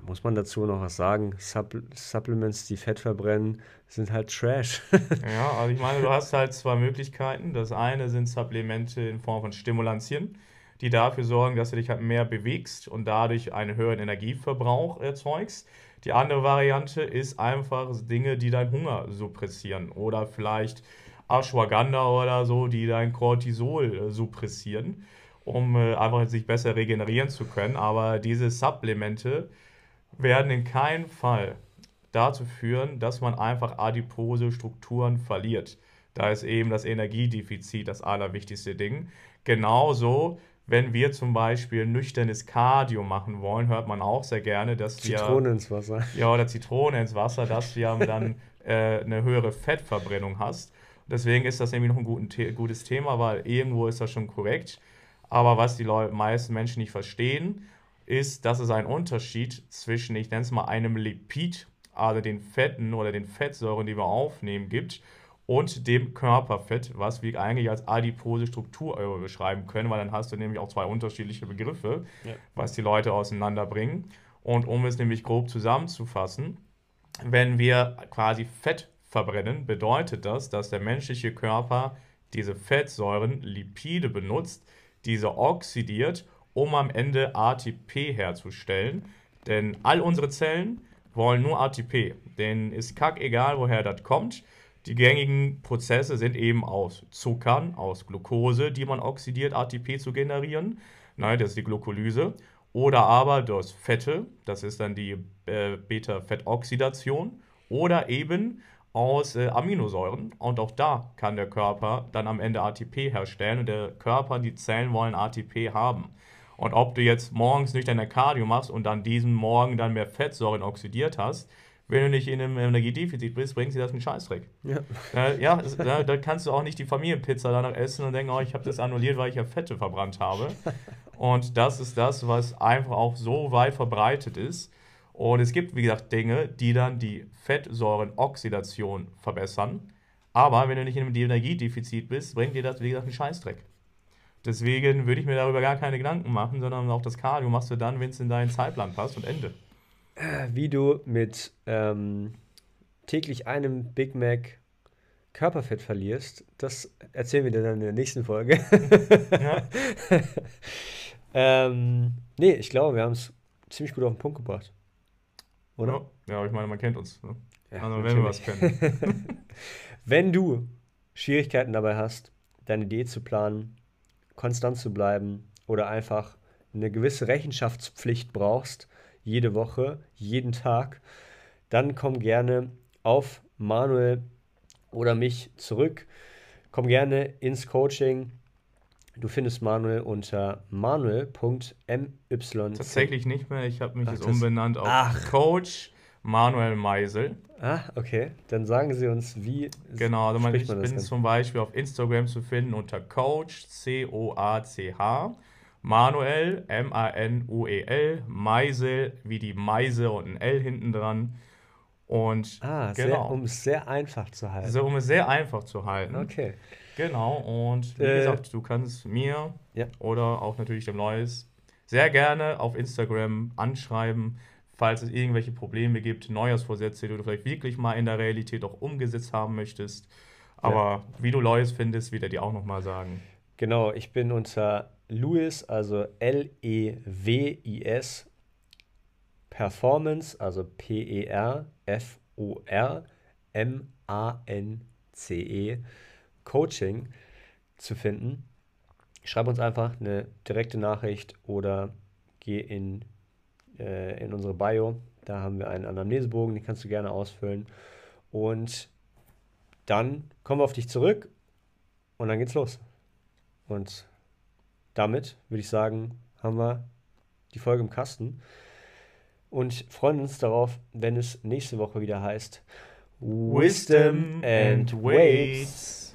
muss man dazu noch was sagen? Supp Supplements, die Fett verbrennen, sind halt Trash. Ja, also ich meine, du hast halt zwei Möglichkeiten. Das eine sind Supplemente in Form von Stimulantien, die dafür sorgen, dass du dich halt mehr bewegst und dadurch einen höheren Energieverbrauch erzeugst. Die andere Variante ist einfach Dinge, die deinen Hunger suppressieren oder vielleicht Ashwagandha oder so, die dein Cortisol äh, suppressieren, um äh, einfach sich besser regenerieren zu können. Aber diese Supplemente werden in keinem Fall dazu führen, dass man einfach adipose Strukturen verliert. Da ist eben das Energiedefizit das allerwichtigste Ding. Genauso, wenn wir zum Beispiel nüchternes Cardio machen wollen, hört man auch sehr gerne, dass Zitrone wir. Zitrone ins Wasser. Ja, oder Zitrone ins Wasser, dass du ja dann äh, eine höhere Fettverbrennung hast. Deswegen ist das nämlich noch ein The gutes Thema, weil irgendwo ist das schon korrekt. Aber was die Leute, meisten Menschen nicht verstehen, ist, dass es einen Unterschied zwischen, ich nenne es mal, einem Lipid, also den Fetten oder den Fettsäuren, die wir aufnehmen, gibt und dem Körperfett, was wir eigentlich als adipose Struktur beschreiben können, weil dann hast du nämlich auch zwei unterschiedliche Begriffe, ja. was die Leute auseinanderbringen. Und um es nämlich grob zusammenzufassen, wenn wir quasi Fett verbrennen, bedeutet das, dass der menschliche Körper diese Fettsäuren, Lipide benutzt, diese oxidiert, um am Ende ATP herzustellen. Denn all unsere Zellen wollen nur ATP. Denen ist kack egal, woher das kommt. Die gängigen Prozesse sind eben aus Zuckern, aus Glucose, die man oxidiert, ATP zu generieren. Nein, das ist die Glucolyse. Oder aber durch Fette, das ist dann die äh, Beta-Fettoxidation. Oder eben aus äh, Aminosäuren. Und auch da kann der Körper dann am Ende ATP herstellen. Und der Körper, die Zellen wollen ATP haben. Und ob du jetzt morgens nicht deine Cardio machst und dann diesen Morgen dann mehr Fettsäuren oxidiert hast, wenn du nicht in einem Energiedefizit bist, bringt sie das einen Scheißdreck. Ja, äh, ja da, da, kannst du auch nicht die Familienpizza danach essen und denken, oh, ich habe das annulliert, weil ich ja Fette verbrannt habe. Und das ist das, was einfach auch so weit verbreitet ist. Und es gibt, wie gesagt, Dinge, die dann die Fettsäurenoxidation verbessern. Aber wenn du nicht in einem Energiedefizit bist, bringt dir das, wie gesagt, einen Scheißdreck. Deswegen würde ich mir darüber gar keine Gedanken machen, sondern auch das Cardio machst du dann, wenn es in deinen Zeitplan passt und Ende wie du mit ähm, täglich einem Big Mac Körperfett verlierst, das erzählen wir dir dann in der nächsten Folge. ja. ähm, nee, ich glaube, wir haben es ziemlich gut auf den Punkt gebracht. Oder? Ja, ja ich meine, man kennt uns. Ne? Ja, also, wenn wir was kennen. wenn du Schwierigkeiten dabei hast, deine Diät zu planen, konstant zu bleiben oder einfach eine gewisse Rechenschaftspflicht brauchst, jede Woche, jeden Tag, dann komm gerne auf Manuel oder mich zurück. Komm gerne ins Coaching. Du findest Manuel unter manuel.my. Tatsächlich nicht mehr. Ich habe mich Ach, jetzt umbenannt auf Ach. Coach Manuel Meisel. Ah, okay. Dann sagen Sie uns, wie. Genau, also ich bin zum Beispiel auf Instagram zu finden unter Coach, C-O-A-C-H. Manuel, M-A-N-U-E-L, Meisel, wie die Meise und ein L hinten dran. Und ah, genau. Sehr, um es sehr einfach zu halten. So, um es sehr einfach zu halten. Okay. Genau, und wie äh, gesagt, du kannst mir ja. oder auch natürlich dem Neues sehr gerne auf Instagram anschreiben, falls es irgendwelche Probleme gibt, Neujahrsvorsätze, die du vielleicht wirklich mal in der Realität auch umgesetzt haben möchtest. Aber ja. wie du Neues findest, wird er dir auch nochmal sagen. Genau, ich bin unter Lewis, also L-E-W-I-S, Performance, also P-E-R-F-O-R-M-A-N-C-E, Coaching zu finden. Schreib uns einfach eine direkte Nachricht oder geh in, äh, in unsere Bio. Da haben wir einen Anamnesebogen, den kannst du gerne ausfüllen. Und dann kommen wir auf dich zurück und dann geht's los. Und damit würde ich sagen, haben wir die Folge im Kasten und freuen uns darauf, wenn es nächste Woche wieder heißt Wisdom and Weights.